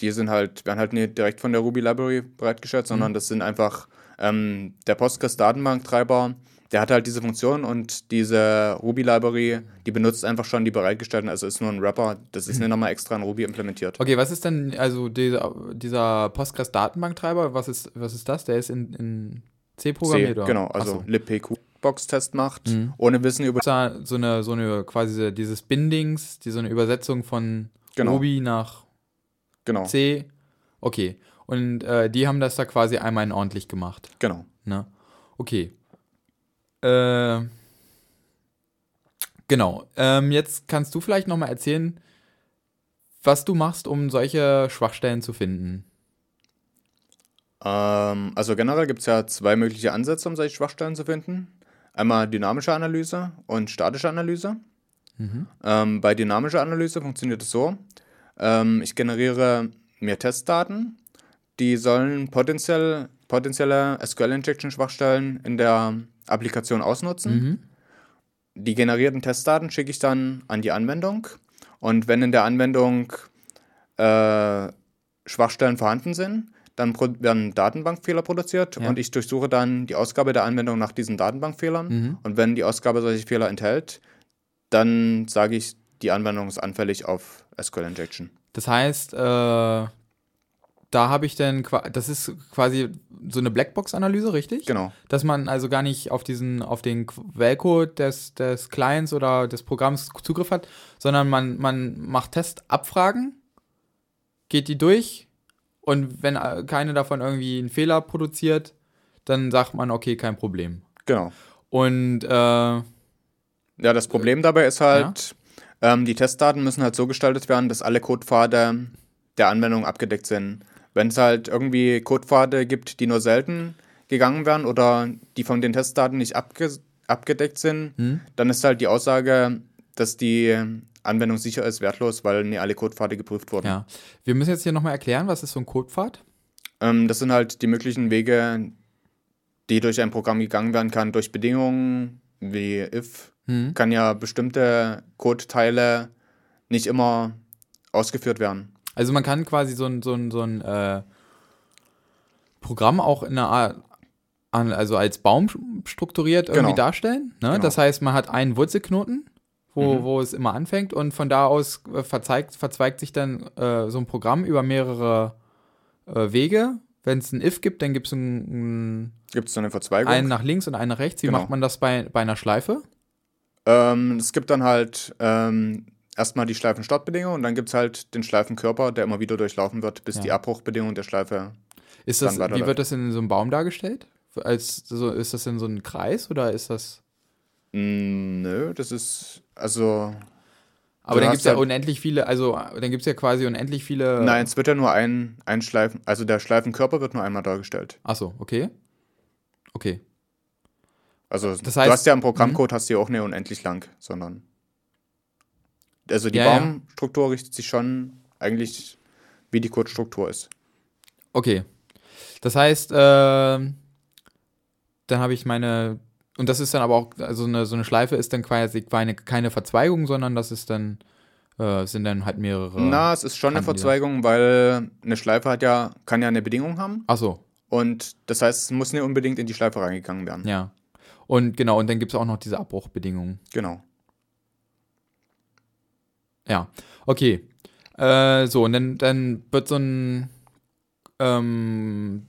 die sind halt, werden halt nicht direkt von der Ruby Library bereitgestellt, sondern das sind einfach ähm, der Postgres-Datenbanktreiber, der hat halt diese Funktion und diese Ruby Library, die benutzt einfach schon die bereitgestellten, also ist nur ein Wrapper, das ist nicht <clears throat> nochmal extra in Ruby implementiert. Okay, was ist denn, also dieser, dieser Postgres-Datenbanktreiber, was ist, was ist das? Der ist in, in C C, programmiert, oder? genau, also so. libpq. Blackbox-Test macht, Mhm. ohne Wissen über. So eine, so eine quasi dieses Bindings, die so eine Übersetzung von Genau. Ruby nach Genau, C. Okay. Und äh, die haben das da quasi einmal in ordentlich gemacht. genau. Ne? Okay. Äh, genau. Ähm, jetzt kannst du vielleicht noch mal erzählen, was du machst, um solche Schwachstellen zu finden. Ähm, also generell gibt es ja zwei mögliche Ansätze, um solche Schwachstellen zu finden. Einmal dynamische Analyse und statische Analyse. Ähm, bei dynamischer Analyse funktioniert es so, ähm, ich generiere mir Testdaten, die sollen potenziell, potenzielle SQL-Injection-Schwachstellen in der Applikation ausnutzen. Die generierten Testdaten schicke ich dann an die Anwendung und wenn in der Anwendung äh, Schwachstellen vorhanden sind, dann werden Datenbankfehler produziert Ja. und ich durchsuche dann die Ausgabe der Anwendung nach diesen Datenbankfehlern. Und wenn die Ausgabe solche Fehler enthält, dann sage ich, die Anwendung ist anfällig auf SQL Injection. Das heißt, äh, da habe ich dann, das ist quasi so eine Blackbox-Analyse, richtig? Genau. Dass man also gar nicht auf diesen, auf den Quellcode des, des Clients oder des Programms Zugriff hat, sondern man, man macht Testabfragen, geht die durch und wenn äh, keine davon irgendwie einen Fehler produziert, dann sagt man, okay, kein Problem. Genau. Und äh, Ja, das Problem dabei ist halt, ähm, die Testdaten müssen halt so gestaltet werden, dass alle Codepfade der Anwendung abgedeckt sind. Wenn es halt irgendwie Codepfade gibt, die nur selten gegangen werden oder die von den Testdaten nicht abge abgedeckt sind, dann ist halt die Aussage, dass die Anwendung sicher ist, wertlos, weil nie alle Codepfade geprüft wurden. ja, wir müssen jetzt hier nochmal erklären, was ist so ein Codepfad? Ähm, das sind halt die möglichen Wege, die durch ein Programm gegangen werden kann, durch Bedingungen wie if, kann ja bestimmte Codeteile nicht immer ausgeführt werden. Also man kann quasi so ein, so ein, so ein äh, Programm auch in einer Art, also als Baum strukturiert irgendwie Genau. darstellen. Ne? Genau. Das heißt, man hat einen Wurzelknoten, wo, wo es immer anfängt und von da aus äh, verzweigt, verzweigt sich dann äh, so ein Programm über mehrere äh, Wege. Wenn es ein if gibt, dann gibt es ein, Gibt es so eine ein, Verzweigung? einen nach links und einen nach rechts. Wie Genau. macht man das bei, bei einer Schleife? Ähm, es gibt dann halt ähm, erstmal die Schleifenstartbedingung und dann gibt es halt den Schleifenkörper, der immer wieder durchlaufen wird, bis Ja. die Abbruchbedingung der Schleife. Ist das, wie wird das in so einem Baum dargestellt? Als, so, ist das in so einem Kreis oder ist das. Mm, nö, das ist also. Aber Du dann gibt es ja ja- unendlich viele, also dann gibt es ja quasi unendlich viele. Nein, es wird ja nur ein, ein Schleifen, also der Schleifenkörper wird nur einmal dargestellt. Achso, okay. Okay. Also Das du heißt- hast ja im Programmcode hast du ja auch nicht unendlich lang, sondern also die Ja, ja. Baumstruktur richtet sich schon eigentlich wie die Codestruktur ist. Okay. Das heißt, ähm, dann habe ich meine. Und das ist dann aber auch, also eine, so eine Schleife ist dann quasi keine, keine Verzweigung, sondern das ist dann, äh, sind dann halt mehrere. Na, es ist schon eine Verzweigung, weil eine Schleife hat ja kann ja eine Bedingung haben Achso, und das heißt, es muss nicht unbedingt in die Schleife reingegangen werden. ja. Und genau, und dann gibt es auch noch diese Abbruchbedingungen. Genau. Ja, okay. Äh, so, und dann, dann wird so ein ähm,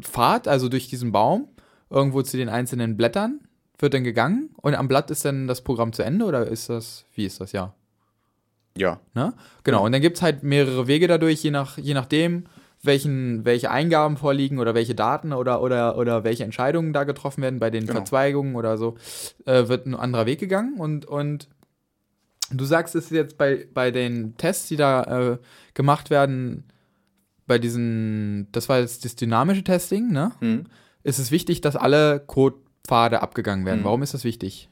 Pfad, also durch diesen Baum, irgendwo zu den einzelnen Blättern, wird dann gegangen und am Blatt ist dann das Programm zu Ende oder ist das, wie ist das, ja? Ja. Ne? Genau, und dann gibt es halt mehrere Wege dadurch, je, nach, je nachdem, welchen, welche Eingaben vorliegen oder welche Daten oder, oder, oder welche Entscheidungen da getroffen werden bei den Genau. Verzweigungen oder so, äh, wird ein anderer Weg gegangen und, und du sagst es jetzt bei, bei den Tests, die da äh, gemacht werden, bei diesen, das war jetzt das dynamische Testing, ne? Hm. Ist es wichtig, dass alle Codepfade abgegangen werden. Mhm. Warum ist das wichtig?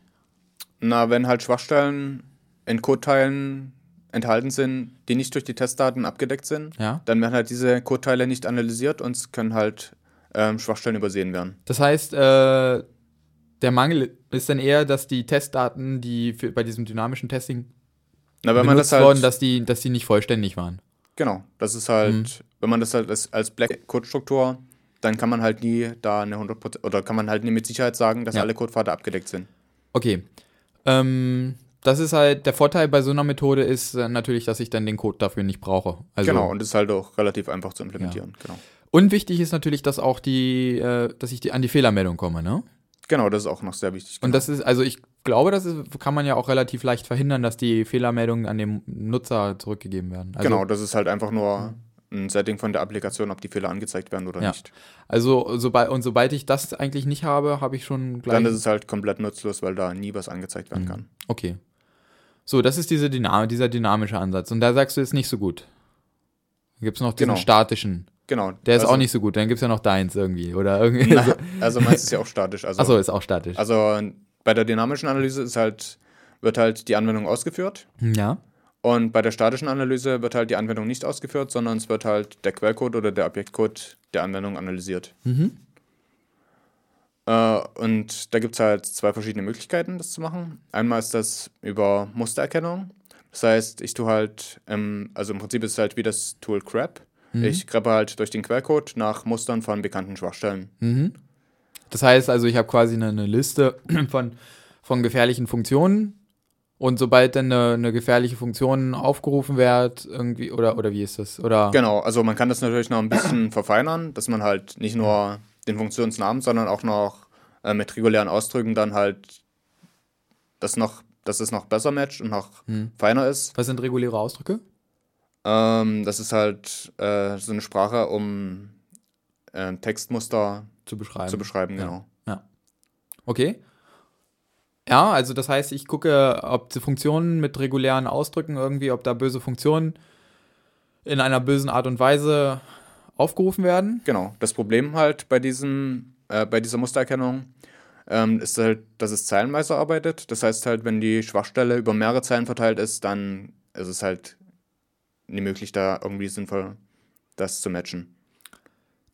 Na, wenn halt Schwachstellen in Codeteilen enthalten sind, die nicht durch die Testdaten abgedeckt sind, Ja. dann werden halt diese Codeteile nicht analysiert und es können halt ähm, Schwachstellen übersehen werden. Das heißt, äh, der Mangel ist dann eher, dass die Testdaten, die für, bei diesem dynamischen Testing Na, wenn man benutzt das halt, wurden, dass die, dass die nicht vollständig waren. genau, das ist halt, Mhm. wenn man das halt als, als Black Code-Struktur, dann kann man halt nie da eine 100% oder kann man halt nie mit Sicherheit sagen, dass Ja. alle Codepfade abgedeckt sind. Okay. Ähm, das ist halt, der Vorteil bei so einer Methode ist äh, natürlich, dass ich dann den Code dafür nicht brauche. Also, genau, und ist halt auch relativ einfach zu implementieren. Genau. Und wichtig ist natürlich, dass auch die, äh, dass ich die, an die Fehlermeldung komme, ne? Genau, das ist auch noch sehr wichtig. Und genau. das ist, also ich glaube, das ist, kann man ja auch relativ leicht verhindern, dass die Fehlermeldungen an den Nutzer zurückgegeben werden. Also, genau, das ist halt einfach nur ein Setting von der Applikation, ob die Fehler angezeigt werden oder Ja. nicht. Also, sobald, und sobald ich das eigentlich nicht habe, habe ich schon gleich. Dann ist es halt komplett nutzlos, weil da nie was angezeigt werden Mhm. kann. Okay. So, das ist diese Dynam dieser dynamische Ansatz. Und da sagst du, ist nicht so gut. Dann gibt es noch diesen Genau. statischen. Genau. Der ist also, auch nicht so gut. Dann gibt es ja noch deins irgendwie. Oder <laughs> irgendwie. Na, also meins ist ja auch statisch. Also, Achso, ist auch statisch. also bei der dynamischen Analyse ist halt, wird halt die Anwendung ausgeführt. ja. Und bei der statischen Analyse wird halt die Anwendung nicht ausgeführt, sondern es wird halt der Quellcode oder der Objektcode der Anwendung analysiert. Mhm. Äh, und da gibt es halt zwei verschiedene Möglichkeiten, das zu machen. Einmal ist das über Mustererkennung. Das heißt, ich tue halt, ähm, also im Prinzip ist es halt wie das Tool Grep. Mhm. Ich greppe halt durch den Quellcode nach Mustern von bekannten Schwachstellen. Mhm. Das heißt also, ich habe quasi eine, eine Liste <clears throat> von, von gefährlichen Funktionen. Und sobald dann eine, eine gefährliche Funktion aufgerufen wird, irgendwie, oder, oder wie ist das? Oder Genau, also man kann das natürlich noch ein bisschen verfeinern, dass man halt nicht nur den Funktionsnamen, sondern auch noch äh, mit regulären Ausdrücken dann halt das noch, dass es noch besser matcht und noch Hm. feiner ist. was sind reguläre Ausdrücke? Ähm, das ist halt äh, so eine Sprache, um äh, Textmuster Zu beschreiben. zu beschreiben, Ja. genau. Okay. Ja, also das heißt, ich gucke, ob die Funktionen mit regulären Ausdrücken irgendwie, ob da böse Funktionen in einer bösen Art und Weise aufgerufen werden. Genau. Das Problem halt bei diesem, äh, bei dieser Mustererkennung ähm, ist halt, dass es zeilenweise arbeitet. Das heißt halt, wenn die Schwachstelle über mehrere Zeilen verteilt ist, dann ist es halt nie möglich, da irgendwie sinnvoll das zu matchen.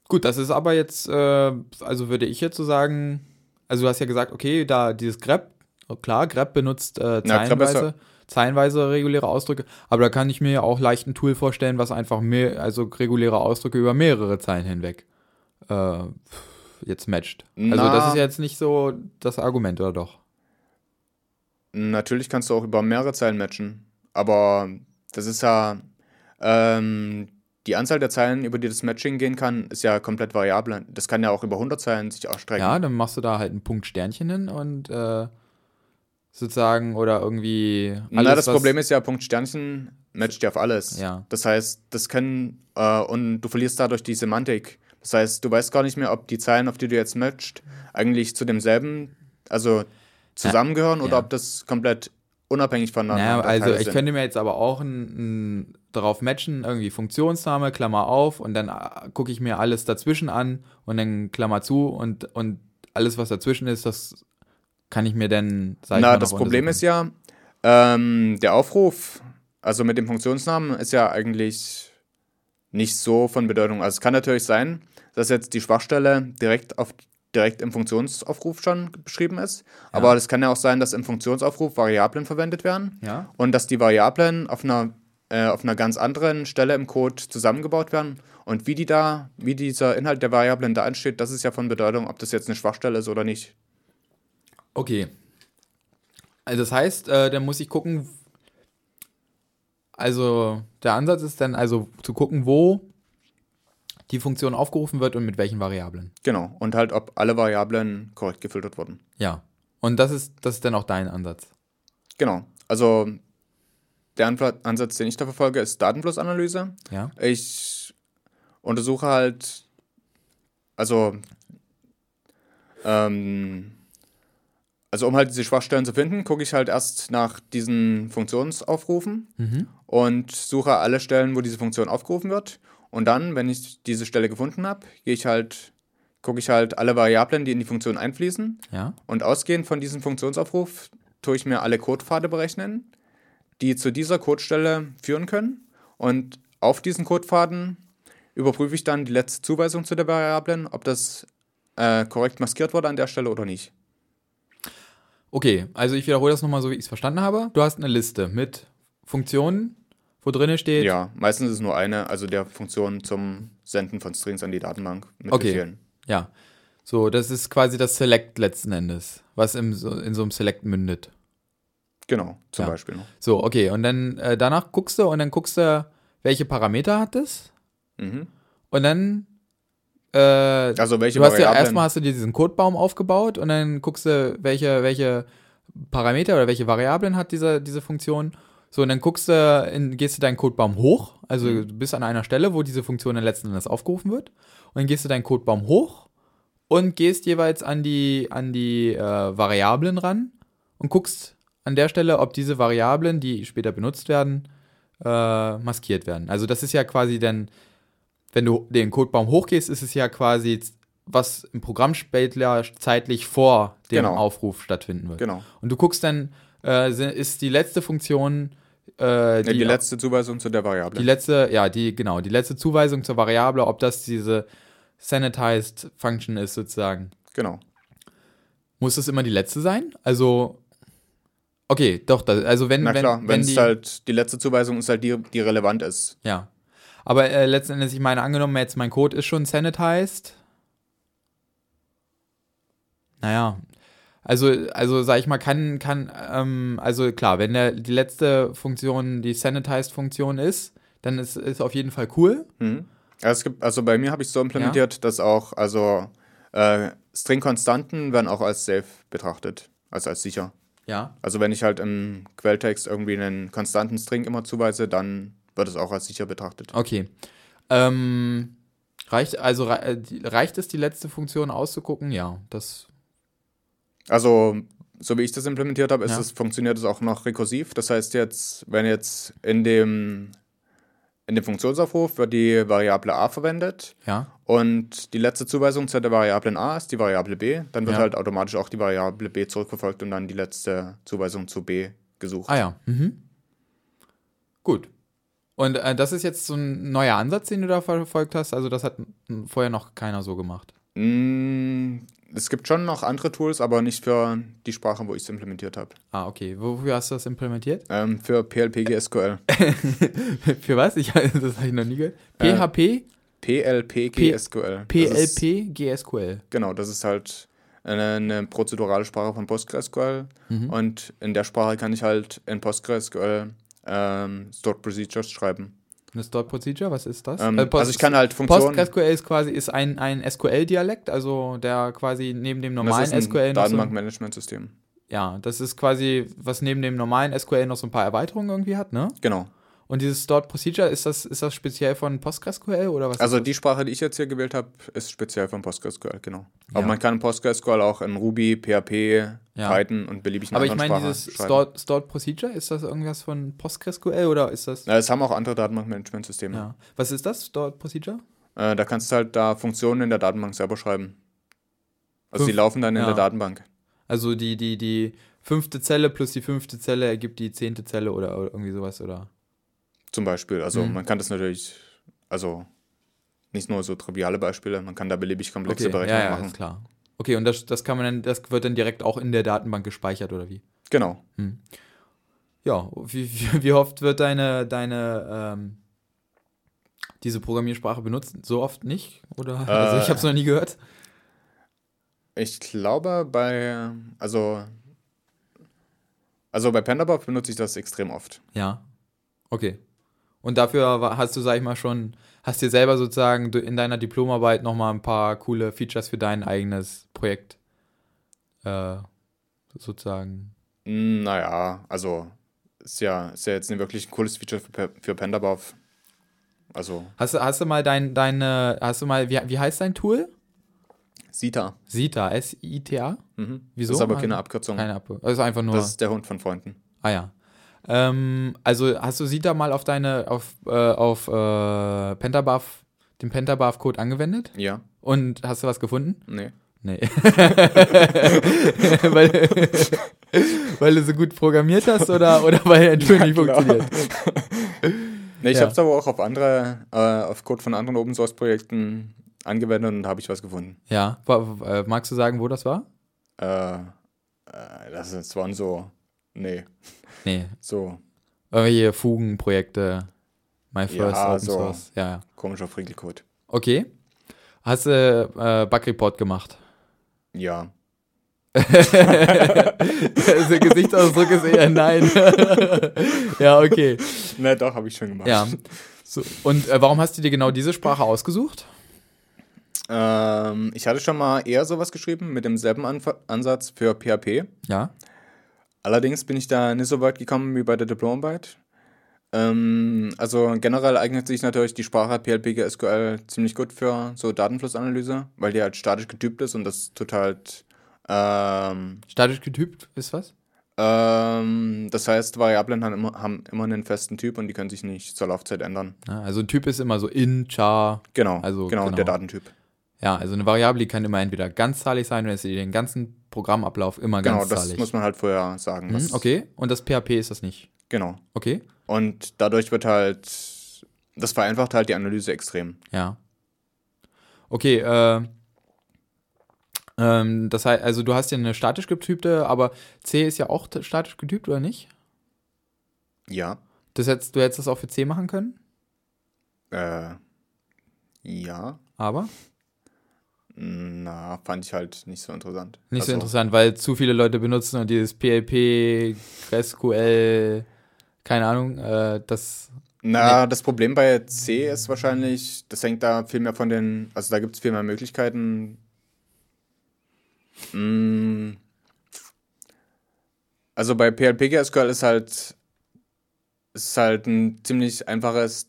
Gut, das ist aber jetzt, äh, also würde ich jetzt so sagen, also du hast ja gesagt, okay, da dieses grep, klar, grep benutzt äh, Ja, grep ist zeilenweise, zeilenweise reguläre Ausdrücke, aber da kann ich mir ja auch leicht ein Tool vorstellen, was einfach mehr, also reguläre Ausdrücke über mehrere Zeilen hinweg äh, jetzt matcht. Also Na. das ist jetzt nicht so das Argument, oder doch? Natürlich kannst du auch über mehrere Zeilen matchen, aber das ist ja ähm, die Anzahl der Zeilen, über die das Matching gehen kann, ist ja komplett variabel. Das kann ja auch über 100 Zeilen sich ausstrecken. Ja, dann machst du da halt einen Punkt Sternchen hin und äh, sozusagen oder irgendwie Na, das Problem ist ja, Punkt Sternchen matcht ja auf alles. Ja. Das heißt, das können, äh, und du verlierst dadurch die Semantik. Das heißt, du weißt gar nicht mehr, ob die Zeilen, auf die du jetzt matcht, eigentlich zu demselben, also zusammengehören oder ja. ob das komplett unabhängig voneinander Naja, also ich sind. könnte mir jetzt aber auch ein, ein, darauf matchen, irgendwie Funktionsname, Klammer auf und dann äh, gucke ich mir alles dazwischen an und dann Klammer zu und, und alles, was dazwischen ist, das kann ich mir dann, sag ich Na, das Problem ist ja, ähm, der Aufruf, also mit dem Funktionsnamen, ist ja eigentlich nicht so von Bedeutung. Also es kann natürlich sein, dass jetzt die Schwachstelle direkt auf direkt im Funktionsaufruf schon beschrieben ist. Aber es kann ja auch sein, dass im Funktionsaufruf Variablen verwendet werden Ja. und dass die Variablen auf einer, äh, auf einer ganz anderen Stelle im Code zusammengebaut werden. Und wie die da, wie dieser Inhalt der Variablen da entsteht, das ist ja von Bedeutung, ob das jetzt eine Schwachstelle ist oder nicht. Okay. Also das heißt, äh, dann muss ich gucken, also der Ansatz ist dann also zu gucken, wo die Funktion aufgerufen wird und mit welchen Variablen. Genau. Und halt, ob alle Variablen korrekt gefiltert wurden. Ja. Und das ist, das ist dann auch dein Ansatz. Genau. Also der Ansatz, den ich da verfolge, ist Datenflussanalyse. Ja. Ich untersuche halt, also, ähm, also um halt diese Schwachstellen zu finden, gucke ich halt erst nach diesen Funktionsaufrufen Mhm. und suche alle Stellen, wo diese Funktion aufgerufen wird. Und dann, wenn ich diese Stelle gefunden habe, gehe ich halt, gucke ich halt alle Variablen, die in die Funktion einfließen. Ja. Und ausgehend von diesem Funktionsaufruf tue ich mir alle Codepfade berechnen, die zu dieser Codestelle führen können. Und auf diesen Codepfaden überprüfe ich dann die letzte Zuweisung zu der Variablen, ob das äh, korrekt maskiert wurde an der Stelle oder nicht. Okay, also ich wiederhole das nochmal so, wie ich es verstanden habe. Du hast eine Liste mit Funktionen, wo drin steht, Ja, meistens ist es nur eine, also der Funktion zum Senden von Strings an die Datenbank mit Okay. Befehlen. ja. So, das ist quasi das Select letzten Endes, was im, in so einem Select mündet. Genau, zum Ja. Beispiel. So, okay, und dann äh, danach guckst du und dann guckst du, welche Parameter hat es Mhm. und dann Äh, Also welche du hast ja Variablen- erstmal hast du dir diesen Codebaum aufgebaut und dann guckst du, welche, welche Parameter oder welche Variablen hat diese, diese Funktion. So, und dann guckst du, in, gehst du deinen Codebaum hoch, also Mhm. du bist an einer Stelle, wo diese Funktion dann letzten Endes aufgerufen wird. Und dann gehst du deinen Codebaum hoch und gehst jeweils an die, an die äh, Variablen ran und guckst an der Stelle, ob diese Variablen, die später benutzt werden, äh, maskiert werden. Also das ist ja quasi dann, wenn du den Codebaum hochgehst, ist es ja quasi, was im Programm später zeitlich vor dem Genau. Aufruf stattfinden wird. Genau. Und du guckst dann, äh, ist die letzte Funktion, äh, Die, die letzte Zuweisung zu der Variable. die letzte, ja, die, genau, die letzte Zuweisung zur Variable, ob das diese sanitized Function ist sozusagen. genau. Muss es immer die letzte sein? Also, okay, doch, das, also wenn, Na klar, wenn es halt die letzte Zuweisung ist halt die, die relevant ist. ja. Aber äh, letzten Endes, ich meine, angenommen jetzt mein Code ist schon sanitized. Naja, also, also sag ich mal, kann, kann, ähm, also klar, wenn der, die letzte Funktion die sanitized-Funktion ist, dann ist, ist auf jeden Fall cool. Mhm. Ja, es gibt, also bei mir habe ich so implementiert, dass auch, also äh, String-Konstanten werden auch als safe betrachtet, also als sicher. Ja. Also wenn ich halt im Quelltext irgendwie einen konstanten String immer zuweise, dann wird es auch als sicher betrachtet. Okay. Ähm, reicht, also äh, reicht es, die letzte Funktion auszugucken? Ja, das. Also, so wie ich das implementiert habe, Ja. es, funktioniert es auch noch rekursiv. Das heißt jetzt, wenn jetzt in dem, in dem Funktionsaufruf wird die Variable a verwendet Ja. und die letzte Zuweisung zu der Variablen a ist die Variable b, dann wird Ja. halt automatisch auch die Variable b zurückverfolgt und dann die letzte Zuweisung zu b gesucht. Ah ja. Mhm. Gut. Und äh, das ist jetzt so ein neuer Ansatz, den du da verfolgt hast. Also das hat vorher noch keiner so gemacht. Mm, es gibt schon noch andere Tools, aber nicht für die Sprache, wo ich es implementiert habe. Ah, okay. Wofür hast du das implementiert? Ähm, für PLP GSQL. <laughs> Für was? Ich, <laughs> das habe ich noch nie gehört. Äh, PHP, PLP P- GSQL. PLP, GSQL. Genau, das ist halt eine, eine prozedurale Sprache von PostgreSQL. Mhm. Und in der Sprache kann ich halt in PostgreSQL ähm, Stored Procedures schreiben. Eine Stored Procedure, was ist das? Ähm, Äh, Post- also ich kann halt Funktionen. PostgreSQL ist quasi ist ein, ein SQL-Dialekt, also der quasi neben dem das normalen ist ein SQL noch so, Datenbankmanagementsystem. Ja, das ist quasi, was neben dem normalen SQL noch so ein paar Erweiterungen irgendwie hat, ne? Genau. Und dieses Stored Procedure, ist das, ist das speziell von PostgreSQL oder was? Also die Sprache, die ich jetzt hier gewählt habe, ist speziell von PostgreSQL, genau. Aber Ja. man kann PostgreSQL auch in Ruby, PHP, Ja. Python und beliebigen Aber ich anderen meine, Sprachen dieses schreiben. Stored, Stored Procedure, ist das irgendwas von PostgreSQL oder ist das. Ja, es haben auch andere Datenbankmanagementsysteme. Ja. Was ist das, Stored Procedure? Äh, da kannst du halt da Funktionen in der Datenbank selber schreiben. Also die Fünf- laufen dann in ja. der Datenbank. Also die, die, die fünfte Zelle plus die fünfte Zelle ergibt die zehnte Zelle oder, oder irgendwie sowas, oder? Zum Beispiel. Also Mhm. man kann das natürlich, also nicht nur so triviale Beispiele, man kann da beliebig komplexe Okay, ja, Berechnungen ja, machen. ist klar. Okay, und das, das kann man dann, das wird dann direkt auch in der Datenbank gespeichert, oder wie? Genau. Ja, wie, wie, wie oft wird deine, deine, ähm, diese Programmiersprache benutzt? So oft nicht? Oder? also ich habe es noch nie gehört. Ich glaube bei, also, also bei Pandabuff benutze ich das extrem oft. Ja. Okay. Und dafür hast du, sag ich mal, schon, hast dir selber sozusagen in deiner Diplomarbeit nochmal ein paar coole Features für dein eigenes Projekt äh, sozusagen. Hm, Naja, also ist ja, ist ja jetzt nicht wirklich ein cooles Feature für, für Pandabuff. Also Hast du, hast du mal dein, deine, hast du mal, wie, wie heißt dein Tool? Sita. Sita, S-I-T-A? Mhm. Wieso? Das ist aber keine Abkürzung. Keine Ab Also einfach nur. Das ist der Hund von Freunden. ah ja. Ähm, also hast du Sita mal auf deine, auf, äh, auf äh, Pentabuff, den Pentabuff-Code angewendet? Ja. Und hast du was gefunden? Nee. Nee. <laughs> weil, <laughs> weil du so gut programmiert hast oder, oder weil er nicht klar. funktioniert? <laughs> Nee, ich Ja. habe es aber auch auf andere, äh, auf Code von anderen Open Source Projekten angewendet und habe ich was gefunden. Ja. Äh, magst du sagen, wo das war? Äh, äh, das, das waren so, nee, Nee. so Irgendwelche Fugenprojekte. My first Ja, Open so. Source. Ja, ja. komischer Frickelcode. Okay. Hast du äh, Bug-Report gemacht? Ja. <laughs> Der Gesichtsausdruck ist eher nein. <laughs> ja, okay. Ne, doch, habe ich schon gemacht. Ja. So, und äh, warum hast du dir genau diese Sprache ausgesucht? Ähm, ich hatte schon mal eher sowas geschrieben mit demselben Anf Ansatz für PHP. Ja. Allerdings bin ich da nicht so weit gekommen wie bei der Diplomarbeit. Ähm, also generell eignet sich natürlich die Sprache PLP SQL ziemlich gut für so Datenflussanalyse, weil die halt statisch getypt ist und das total. Ähm, Statisch getypt ist was? ähm, das heißt, Variablen haben immer, haben immer einen festen Typ und die können sich nicht zur Laufzeit ändern. Ja, also ein Typ ist immer so in, char. Genau, Also, genau, genau. der Datentyp. Ja, also eine Variable die kann immer entweder ganzzahlig sein oder ist sie den ganzen Programmablauf immer Genau, das ganzzahlig. muss man halt vorher sagen. Mhm, okay, und das PHP ist das nicht. Genau. Okay, Und dadurch wird halt, das vereinfacht halt die Analyse extrem. ja. Okay, äh, ähm, das heißt, also du hast ja eine statisch getypte, aber C ist ja auch statisch getypt, oder nicht? Ja. Das hättest, du hättest das auch für C machen können, Äh, ja. aber Na, fand ich halt nicht so interessant. nicht so Also, interessant, weil zu viele Leute benutzen und dieses PHP, SQL, keine Ahnung, äh, das, Na, das Problem bei C ist wahrscheinlich, das hängt da viel mehr von den, also da gibt es viel mehr Möglichkeiten. Mm. Also bei PHP SQL ist halt, ist halt ein ziemlich einfaches,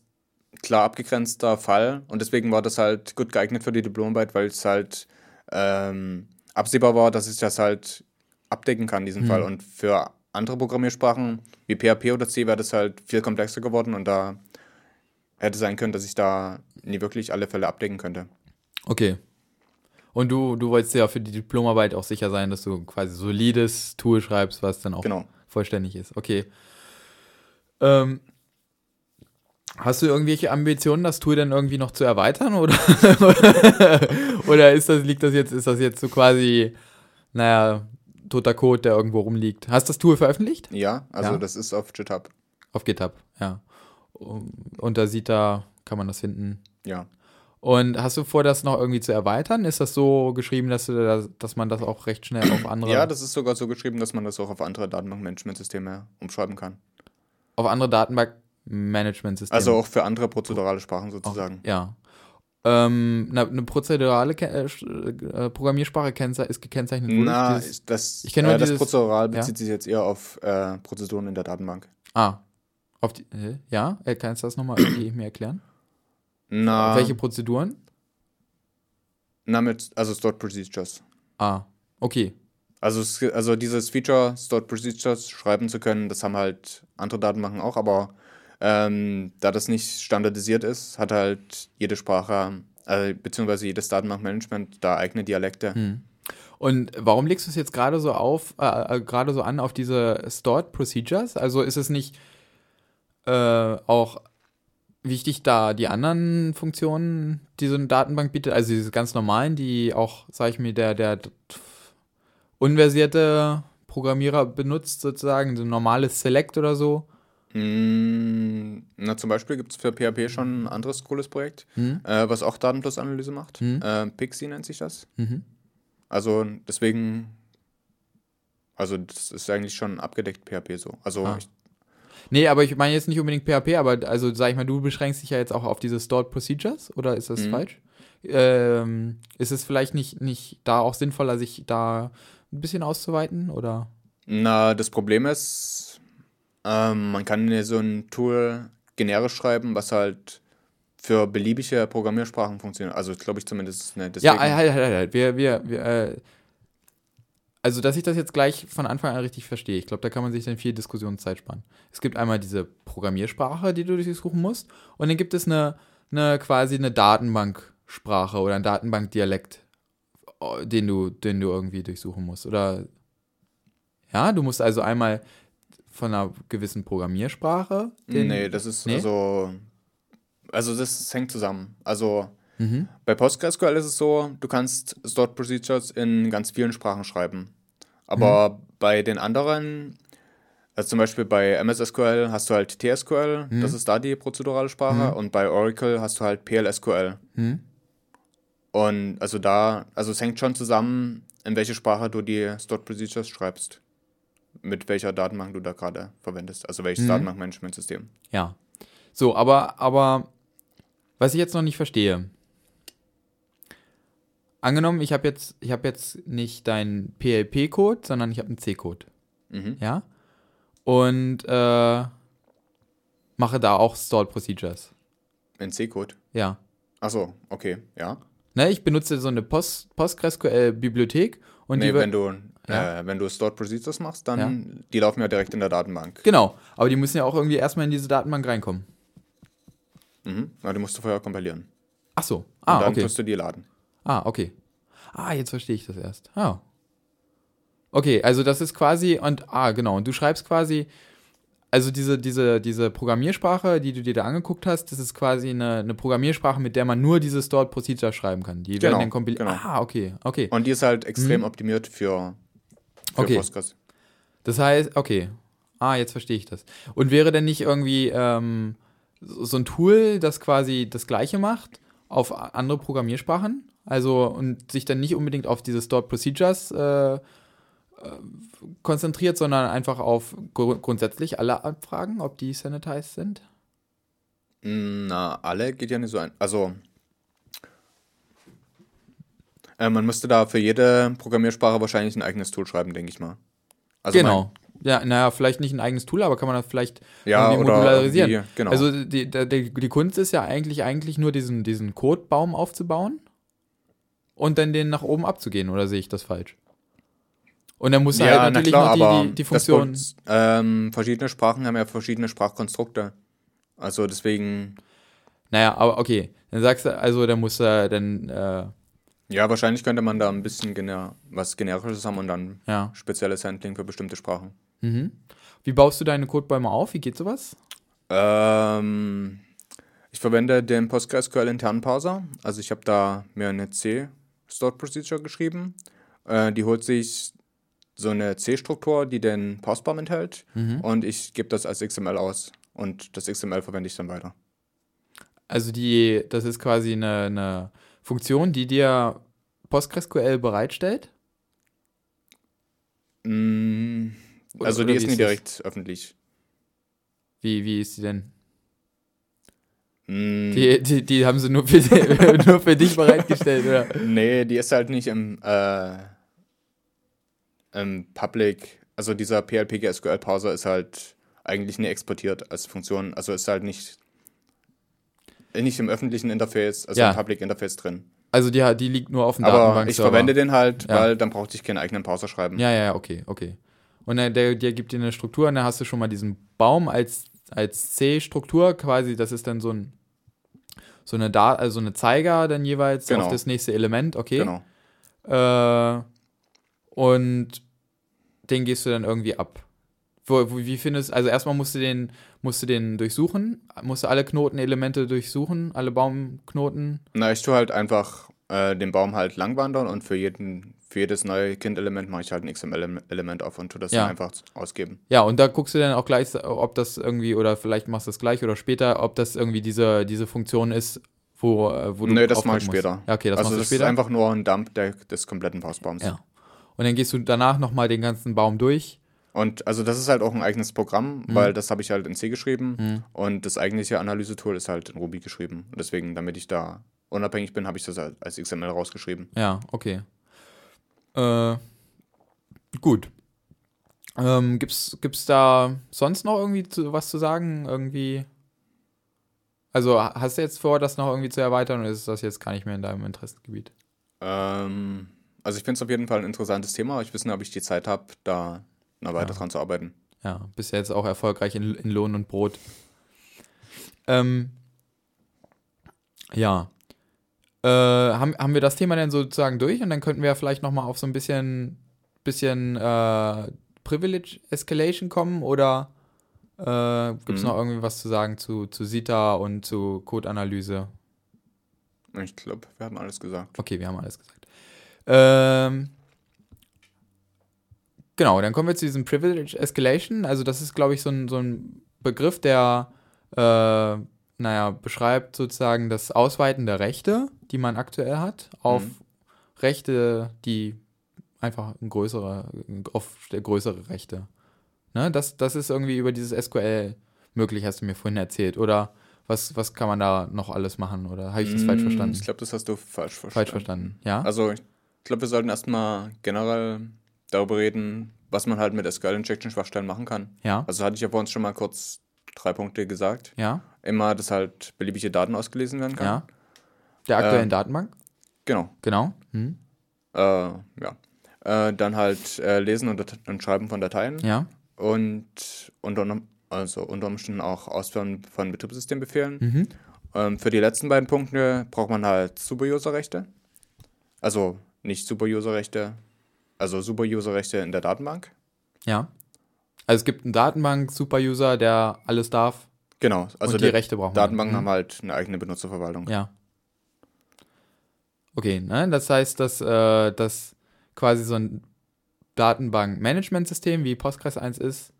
klar abgegrenzter Fall und deswegen war das halt gut geeignet für die Diplomarbeit, weil es halt ähm, absehbar war, dass ich das halt abdecken kann, diesen Hm. Fall. Und für andere Programmiersprachen wie PHP oder C wäre das halt viel komplexer geworden und da hätte sein können, dass ich da nie wirklich alle Fälle abdecken könnte. Okay. Und du, du wolltest ja für die Diplomarbeit auch sicher sein, dass du quasi solides Tool schreibst, was dann auch Genau. vollständig ist. Okay. Ähm, hast du irgendwelche Ambitionen, das Tool dann irgendwie noch zu erweitern oder <laughs> oder ist das liegt das jetzt ist das jetzt so quasi naja toter Code, der irgendwo rumliegt? Hast das Tool veröffentlicht Ja, also Ja. das ist auf GitHub. auf GitHub? Ja. Und da sieht da kann man das finden. Ja. Und hast du vor, das noch irgendwie zu erweitern? Ist das so geschrieben, dass, du das, dass man das auch recht schnell auf andere, Ja, das ist sogar so geschrieben, dass man das auch auf andere Datenbankmanagementsysteme umschreiben kann. auf andere Datenbankmanagementsysteme? Also auch für andere prozedurale Sprachen sozusagen. Ja. Ähm, eine, eine prozedurale Ke äh, äh, Programmiersprache ist gekennzeichnet. Na, dieses- das, ich kenn nur äh, das Prozedural ja. bezieht sich jetzt eher auf äh, Prozeduren in der Datenbank. ah. Auf die, äh, ja, kannst du das nochmal irgendwie mir erklären? Na, Welche Prozeduren? na mit, also Stored Procedures. Ah, okay. Also, also dieses Feature, Stored Procedures schreiben zu können, das haben halt andere Datenbanken auch, aber ähm, da das nicht standardisiert ist, hat halt jede Sprache, äh, beziehungsweise jedes Datenbankmanagement da eigene Dialekte. Hm. Und warum legst du es jetzt gerade so auf, äh, äh, gerade so an auf diese Stored Procedures? Also ist es nicht äh, auch wichtig, da die anderen Funktionen, die so eine Datenbank bietet, also diese ganz normalen, die auch, sag ich mir, der, der unversierte Programmierer benutzt, sozusagen, so ein normales Select oder so? Mm, na, zum Beispiel gibt es für PHP schon ein anderes cooles Projekt, Hm? äh, was auch Datenflussanalyse macht. Hm. Äh, Pixie nennt sich das. Mhm. Also deswegen, also das ist eigentlich schon abgedeckt PHP so. Also Ah. ich, Nee, aber ich meine jetzt nicht unbedingt PHP, aber also sag ich mal, du beschränkst dich ja jetzt auch auf diese Stored Procedures oder ist das Mhm. falsch? Ähm, ist es vielleicht nicht, nicht da auch sinnvoller, sich da ein bisschen auszuweiten oder? na, das Problem ist, ähm, man kann ja so ein Tool generisch schreiben, was halt für beliebige Programmiersprachen funktioniert. Also glaube ich zumindest. Ne, Ja, halt, halt, halt, halt. Wir, wir, wir, äh, also, dass ich das jetzt gleich von Anfang an richtig verstehe, ich glaube, da kann man sich dann viel Diskussionszeit sparen. Es gibt einmal diese Programmiersprache, die du durchsuchen musst, und dann gibt es eine, eine quasi eine Datenbanksprache oder ein Datenbankdialekt, oh, den du, den du irgendwie durchsuchen musst. Oder ja, du musst also einmal von einer gewissen Programmiersprache. den- nee, das ist Nee? also. Also das hängt zusammen. Also Mhm. bei PostgreSQL ist es so, du kannst Stored Procedures in ganz vielen Sprachen schreiben. Aber Mhm. bei den anderen, also zum Beispiel bei MS SQL hast du halt TSQL, Mhm. das ist da die prozedurale Sprache, und bei Oracle hast du halt PLSQL. Mhm. Und also da, also es hängt schon zusammen, in welche Sprache du die Stored Procedures schreibst. Mit welcher Datenbank du da gerade verwendest. Also welches Mhm. Datenbankmanagementsystem. Ja. So, aber, aber was ich jetzt noch nicht verstehe. angenommen, ich habe jetzt, ich habe jetzt nicht deinen PLP-Code, sondern ich habe einen C-Code. Mhm. Ja? Und äh, mache da auch Stored Procedures. In C-Code. Ja. Achso, okay, ja. Ne, ich benutze so eine Post PostgreSQL-Bibliothek und nee, die wenn du, Ja. äh, wenn du Stored Procedures machst, dann die laufen ja direkt in der Datenbank. Genau, aber die müssen ja auch irgendwie erstmal in diese Datenbank reinkommen. Mhm. Aber die musst du vorher kompilieren. Ach so. Und Ah, dann okay. tust du die laden. Ah, okay. Ah, jetzt verstehe ich das erst. Ah. Okay, also das ist quasi und ah, genau, und du schreibst quasi also diese diese diese Programmiersprache, die du dir da angeguckt hast, das ist quasi eine, eine Programmiersprache, mit der man nur diese Stored Procedure schreiben kann. Die werden Genau, dann kompiliert. genau. Ah, okay, okay. Und die ist halt extrem optimiert für, für Okay. Postgres. Das heißt, okay. Ah, jetzt verstehe ich das. Und wäre denn nicht irgendwie ähm, so ein Tool, das quasi das Gleiche macht auf andere Programmiersprachen? Also und sich dann nicht unbedingt auf diese Stored Procedures äh, äh, konzentriert, sondern einfach auf gru- grundsätzlich alle Abfragen, ob die sanitized sind? Na, alle geht ja nicht so ein. Also, äh, man müsste da für jede Programmiersprache wahrscheinlich ein eigenes Tool schreiben, denke ich mal. Also genau. Ja, naja, vielleicht nicht ein eigenes Tool, aber kann man das vielleicht Ja, modularisieren. irgendwie, genau. Also die, die, die die Kunst ist ja eigentlich, eigentlich nur diesen, diesen Codebaum aufzubauen und dann den nach oben abzugehen, oder sehe ich das falsch? Und dann muss ja, halt na natürlich klar, noch die, die, die das Funktion. Wort- ähm, verschiedene Sprachen haben ja verschiedene Sprachkonstrukte. Also deswegen, Naja, aber okay. Dann sagst du, also dann muss er dann, äh, ja, wahrscheinlich könnte man da ein bisschen gener was Generisches haben und dann ja. spezielles Handling für bestimmte Sprachen. Mhm. Wie baust du deine Codebäume auf? Wie geht sowas? Ähm, ich verwende den PostgreSQL internen Parser. Also ich habe da mir eine C Stored Procedure geschrieben. Äh, die holt sich so eine C-Struktur, die den Parsbaum enthält. Mhm. Und ich gebe das als XML aus. Und das XML verwende ich dann weiter. Also die, das ist quasi eine, eine Funktion, die dir PostgreSQL bereitstellt? Mm, Oder- also oder die ist nie ist das? direkt öffentlich. Wie, wie ist die denn? Mm, Die, die, die haben sie nur für, <laughs> nur für dich bereitgestellt, oder? Nee, die ist halt nicht im, äh, im Public. Also dieser PLP SQL Parser ist halt eigentlich nie exportiert als Funktion. Also ist halt nicht, nicht im öffentlichen Interface, also Ja. im Public Interface drin. Also die, die liegt nur auf dem Aber Datenbank. ich verwende den halt, Ja. weil dann brauchte ich keinen eigenen Parser schreiben. Ja, ja, ja, okay, okay. Und der, der, gibt dir eine Struktur und dann hast du schon mal diesen Baum als, als C-Struktur quasi, das ist dann so ein so eine da also eine Zeiger dann jeweils Genau. auf das nächste Element, okay. Genau. Äh, und den gehst du dann irgendwie ab. Wo, wo, wie findest also erstmal musst du den musst du den durchsuchen, musst du alle Knotenelemente durchsuchen, alle Baumknoten. Na, ich tue halt einfach äh, den Baum halt langwandern und für jeden, für jedes neue Kind-Element mache ich halt ein XML-Element auf und tue das Ja. dann einfach ausgeben. Ja, und da guckst du dann auch gleich, ob das irgendwie, oder vielleicht machst du das gleich oder später, ob das irgendwie diese, diese Funktion ist, wo, äh, wo du Nee, das mache ich musst. später. Ja, okay, das also machst du das später. ist einfach nur ein Dump der, des kompletten Parsbaums. ja. Und dann gehst du danach nochmal den ganzen Baum durch. Und also das ist halt auch ein eigenes Programm, Mhm. weil das habe ich halt in C geschrieben und das eigentliche Analysetool ist halt in Ruby geschrieben. Und deswegen, damit ich da unabhängig bin, habe ich das halt als XML rausgeschrieben. Ja, okay. Äh, gut. Ähm, gibt's, gibt's da sonst noch irgendwie zu, was zu sagen? Irgendwie. Also hast du jetzt vor, das noch irgendwie zu erweitern oder ist das jetzt gar nicht mehr in deinem Interessengebiet? Ähm, also ich finde es auf jeden Fall ein interessantes Thema, ich weiß nicht, ob ich die Zeit habe, da noch weiter Ja. dran zu arbeiten. Ja, bist ja jetzt auch erfolgreich in, in Lohn und Brot. Ähm, ja. Äh, haben, haben wir das Thema denn sozusagen durch und dann könnten wir vielleicht nochmal auf so ein bisschen, bisschen äh, Privilege Escalation kommen oder äh, gibt es Mhm. noch irgendwie was zu sagen zu, zu Sita und zu Code-Analyse? Ich glaube, wir haben alles gesagt. Okay, wir haben alles gesagt. Ähm, genau, dann kommen wir zu diesem Privilege Escalation. Also das ist, glaube ich, so ein, so ein Begriff, der, äh, naja, beschreibt sozusagen das Ausweiten der Rechte, die man aktuell hat, auf Mhm. Rechte, die einfach ein größere, auf größere Rechte. Ne? Das, das ist irgendwie über dieses SQL möglich, hast du mir vorhin erzählt. Oder Was, was kann man da noch alles machen? Oder habe ich das falsch Mm, verstanden? Ich glaube, das hast du falsch verstanden. falsch verstanden. Ja? Also ich glaube, wir sollten erstmal generell darüber reden, was man halt mit SQL-Injection-Schwachstellen machen kann. ja? Also hatte ich ja bei uns schon mal kurz drei Punkte gesagt. Ja? Immer, dass halt beliebige Daten ausgelesen werden kann. Ja? Der aktuellen Ähm, Datenbank? Genau. Genau. Hm? Äh, ja. Äh, dann halt äh, Lesen und, und Schreiben von Dateien Ja? und unter, also unter Umständen auch Ausführen von Betriebssystembefehlen. Mhm. Ähm, für die letzten beiden Punkte braucht man halt Super-User-Rechte. Also nicht Super-User-Rechte, also Super-User-Rechte in der Datenbank. Ja. Also es gibt einen Datenbank-Super-User, der alles darf Genau, also die Rechte brauchen. Datenbanken Mhm. haben halt eine eigene Benutzerverwaltung. Ja. Okay, ne? das heißt, dass äh, das quasi so ein Datenbank-Management-System wie Postgres 1 ist,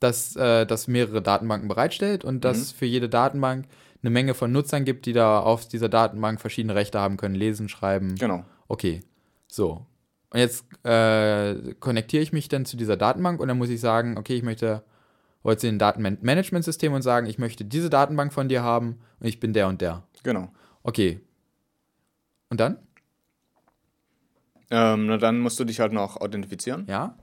dass äh, das mehrere Datenbanken bereitstellt und dass Mhm. für jede Datenbank eine Menge von Nutzern gibt, die da auf dieser Datenbank verschiedene Rechte haben können, lesen, schreiben. Genau. Okay, so. Und jetzt äh, konnektiere ich mich dann zu dieser Datenbank und dann muss ich sagen, okay, ich möchte heute ein Datenmanagementsystem und sagen, ich möchte diese Datenbank von dir haben und ich bin der und der. Genau. Okay. Und dann? Ähm, na, dann musst du dich halt noch authentifizieren. Ja.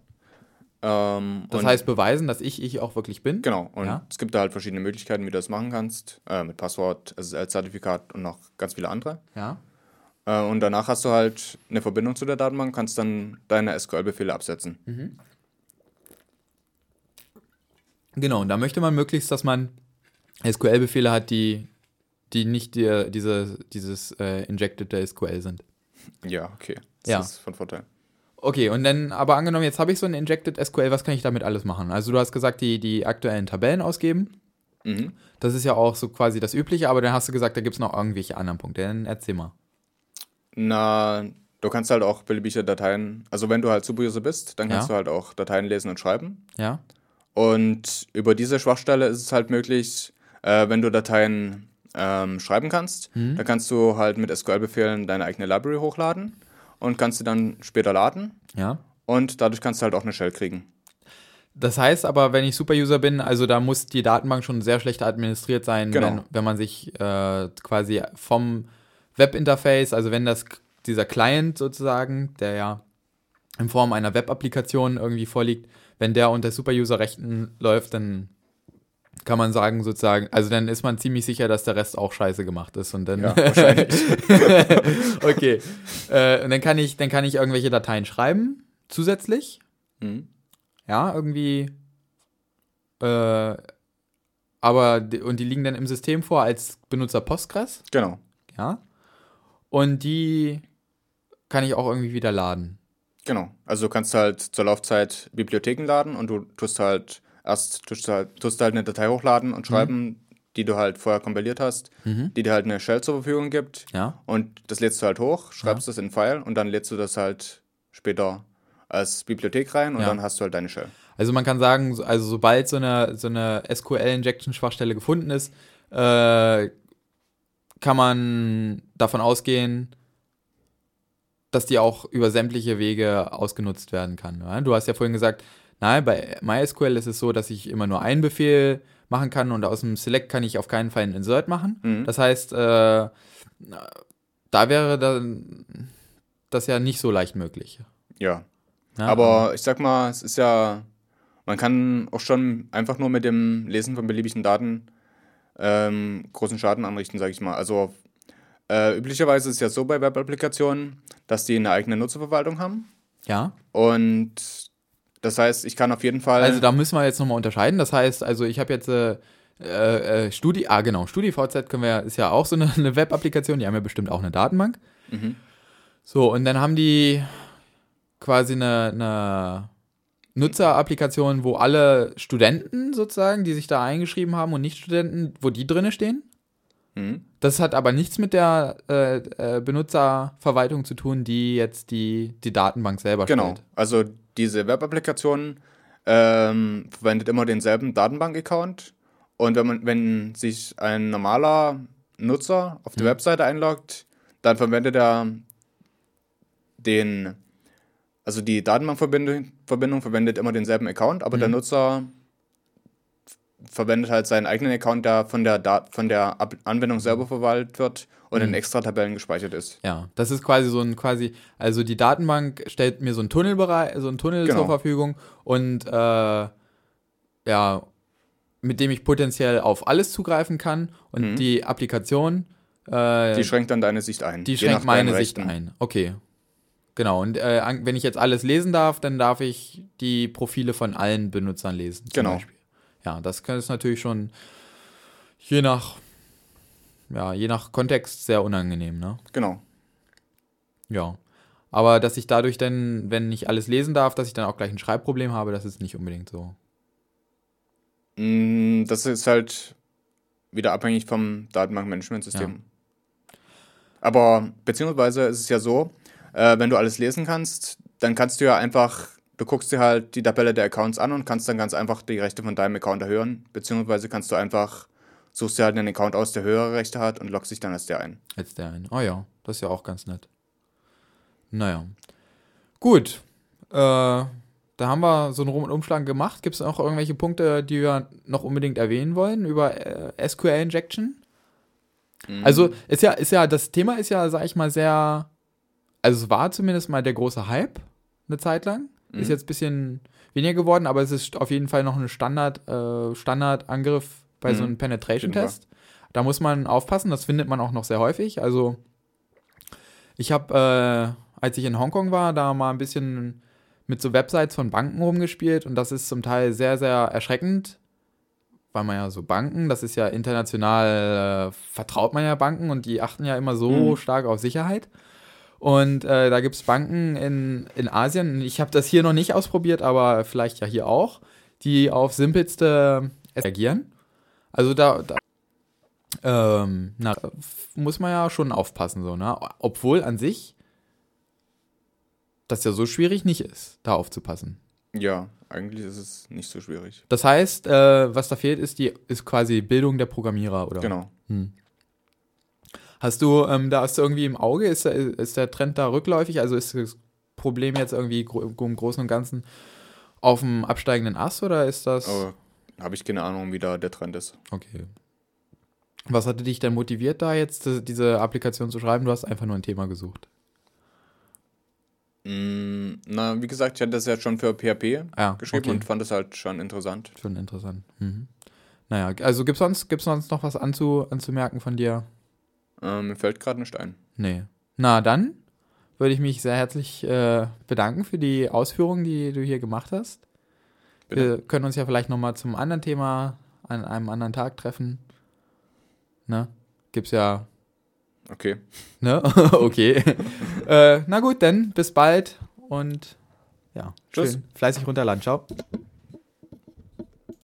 Ähm, Das heißt beweisen, dass ich ich auch wirklich bin. Genau, und Ja. es gibt da halt verschiedene Möglichkeiten, wie du das machen kannst. Äh, mit Passwort, SSL-Zertifikat und noch ganz viele andere. Ja. Äh, und danach hast du halt eine Verbindung zu der Datenbank, kannst dann deine SQL-Befehle absetzen. Genau, und da möchte man möglichst, dass man SQL-Befehle hat, die, die nicht die, diese, dieses äh, Injected SQL sind. Ja, okay. Das Ja. ist von Vorteil. Okay, und dann, aber angenommen, jetzt habe ich so ein Injected SQL, was kann ich damit alles machen? Also du hast gesagt, die, die aktuellen Tabellen ausgeben. Mhm. Das ist ja auch so quasi das Übliche, aber dann hast du gesagt, da gibt es noch irgendwelche anderen Punkte. Dann erzähl mal. Na, du kannst halt auch beliebige Dateien, also wenn du halt Superuser bist, dann kannst Ja. du halt auch Dateien lesen und schreiben. Ja? Und über diese Schwachstelle ist es halt möglich, äh, wenn du Dateien ähm, schreiben kannst, Mhm. dann kannst du halt mit SQL-Befehlen deine eigene Library hochladen und kannst sie dann später laden. Ja. Und dadurch kannst du halt auch eine Shell kriegen. Das heißt aber, wenn ich Superuser bin, also da muss die Datenbank schon sehr schlecht administriert sein, Genau. wenn, wenn man sich äh, quasi vom Webinterface, also wenn das dieser Client sozusagen, der ja in Form einer Web-Applikation irgendwie vorliegt, wenn der unter Superuser-Rechten läuft, dann kann man sagen sozusagen, also dann ist man ziemlich sicher, dass der Rest auch scheiße gemacht ist und dann Ja, wahrscheinlich. <laughs> okay, äh, und dann kann ich, dann kann ich irgendwelche Dateien schreiben zusätzlich Mhm. ja, irgendwie. Äh, aber, und die liegen dann im System vor als Benutzer Postgres, Genau. ja. Und die kann ich auch irgendwie wieder laden. Genau. Also du kannst halt zur Laufzeit Bibliotheken laden und du tust halt erst tust halt, tust halt eine Datei hochladen und schreiben, die du halt vorher kompiliert hast, Mhm. die dir halt eine Shell zur Verfügung gibt. Ja. Und das lädst du halt hoch, schreibst das in einen File und dann lädst du das halt später als Bibliothek rein und Ja. dann hast du halt deine Shell. Also man kann sagen, so- also sobald so eine, so eine SQL-Injection-Schwachstelle gefunden ist, äh, kann man davon ausgehen, dass die auch über sämtliche Wege ausgenutzt werden kann. Du hast ja vorhin gesagt, nein, bei MySQL ist es so, dass ich immer nur einen Befehl machen kann und aus dem Select kann ich auf keinen Fall einen Insert machen. Mhm. Das heißt, äh, da wäre dann das ja nicht so leicht möglich. Ja. Ja? Aber ich sag mal, es ist ja, man kann auch schon einfach nur mit dem Lesen von beliebigen Daten ähm, großen Schaden anrichten, sag ich mal. Also äh, üblicherweise ist es ja so bei Web-Applikationen, dass die eine eigene Nutzerverwaltung haben. ja. Und das heißt, ich kann auf jeden Fall. Also da müssen wir jetzt nochmal unterscheiden. Das heißt, also ich habe jetzt äh, äh, Studi, ah genau, StudiVZ können wir, ist ja auch so eine, <laughs> eine Web-Applikation, die haben ja bestimmt auch eine Datenbank. Mhm. So, und dann haben die quasi eine, eine Nutzerapplikation, wo alle Studenten sozusagen, die sich da eingeschrieben haben und Nicht-Studenten, wo die drinne stehen. Mhm. Das hat aber nichts mit der äh, äh, Benutzerverwaltung zu tun, die jetzt die, die Datenbank selber Genau. stellt. Also diese Web-Applikation ähm, verwendet immer denselben Datenbank-Account. Und wenn man, wenn sich ein normaler Nutzer auf die Mhm. Webseite einloggt, dann verwendet er den, also die Datenbankverbindung Verbindung verwendet immer denselben Account, aber der Mhm. Nutzer verwendet halt seinen eigenen Account, der von der, Dat von der Ab Anwendung selber verwaltet wird und in Mhm. extra Tabellen gespeichert ist. Ja, das ist quasi so ein quasi, also die Datenbank stellt mir so einen Tunnelbereich, so einen Tunnel Genau. zur Verfügung und äh, ja, mit dem ich potenziell auf alles zugreifen kann und Mhm. die Applikation, äh, Die schränkt dann deine Sicht ein. die schränkt meine Sicht ein. Okay. Genau, und äh, wenn ich jetzt alles lesen darf, dann darf ich die Profile von allen Benutzern lesen. Genau. Beispiel. Ja, das kann- ist natürlich schon je nach, ja, je nach Kontext sehr unangenehm, ne? Genau. Ja. Aber dass ich dadurch dann, wenn ich alles lesen darf, dass ich dann auch gleich ein Schreibproblem habe, das ist nicht unbedingt so. Mm, Das ist halt wieder abhängig vom Datenbankmanagementsystem. Aber beziehungsweise ist es ja so, äh, wenn du alles lesen kannst, dann kannst du ja einfach, du guckst dir halt die Tabelle der Accounts an und kannst dann ganz einfach die Rechte von deinem Account erhöhen, beziehungsweise kannst du einfach, suchst dir halt einen Account aus, der höhere Rechte hat und loggst dich dann als der ein. Als der ein. Oh ja, das ist ja auch ganz nett. Naja. Gut. Äh, da haben wir so einen Rundumschlag gemacht. Gibt es noch irgendwelche Punkte, die wir noch unbedingt erwähnen wollen über äh, SQL Injection? Mhm. Also ist ja, ist ja, das Thema ist ja, sag ich mal, sehr, also es war zumindest mal der große Hype eine Zeit lang. Ist Mhm. jetzt ein bisschen weniger geworden, aber es ist auf jeden Fall noch ein Standard, äh, Standardangriff bei so Mhm. einem Penetration-Test. Da muss man aufpassen, das findet man auch noch sehr häufig. Also ich habe, äh, als ich in Hongkong war, da mal ein bisschen mit so Websites von Banken rumgespielt und das ist zum Teil sehr, sehr erschreckend, weil man ja so Banken, das ist ja international, äh, vertraut man ja Banken und die achten ja immer so Mhm. stark auf Sicherheit. Und äh, da gibt es Banken in, in Asien, ich habe das hier noch nicht ausprobiert, aber vielleicht ja hier auch, die auf simpelste reagieren. Also da, da ähm, na, muss man ja schon aufpassen, so, ne? Obwohl an sich das ja so schwierig nicht ist, da aufzupassen. Ja, eigentlich ist es nicht so schwierig. Das heißt, äh, was da fehlt, ist die ist quasi Bildung der Programmierer, oder? Genau. Hm. Hast du, ähm, da hast du irgendwie im Auge, ist, der- ist der Trend da rückläufig? Also ist das Problem jetzt irgendwie gro im Großen und Ganzen auf dem absteigenden Ast oder ist das. Aber habe ich keine Ahnung, wie da der Trend ist. Okay. Was hatte dich denn motiviert, da jetzt diese Applikation zu schreiben? Du hast einfach nur ein Thema gesucht. Mm, na, wie gesagt, ich hatte das ja schon für PHP Ja, geschrieben okay. und fand das halt schon interessant. Schon interessant. Mhm. Naja, also gibt es sonst, gibt's sonst noch was anzu, anzumerken von dir? Ähm, mir fällt gerade nicht ein. Nee. Na, dann würde ich mich sehr herzlich äh, bedanken für die Ausführungen, die du hier gemacht hast. Bitte. Wir können uns ja vielleicht nochmal zum anderen Thema an einem anderen Tag treffen. Ne? Gibt's ja. Okay. Ne? <laughs> okay. <laughs> äh, na gut, dann bis bald und ja. Tschüss. Schön fleißig runterladen. Ciao.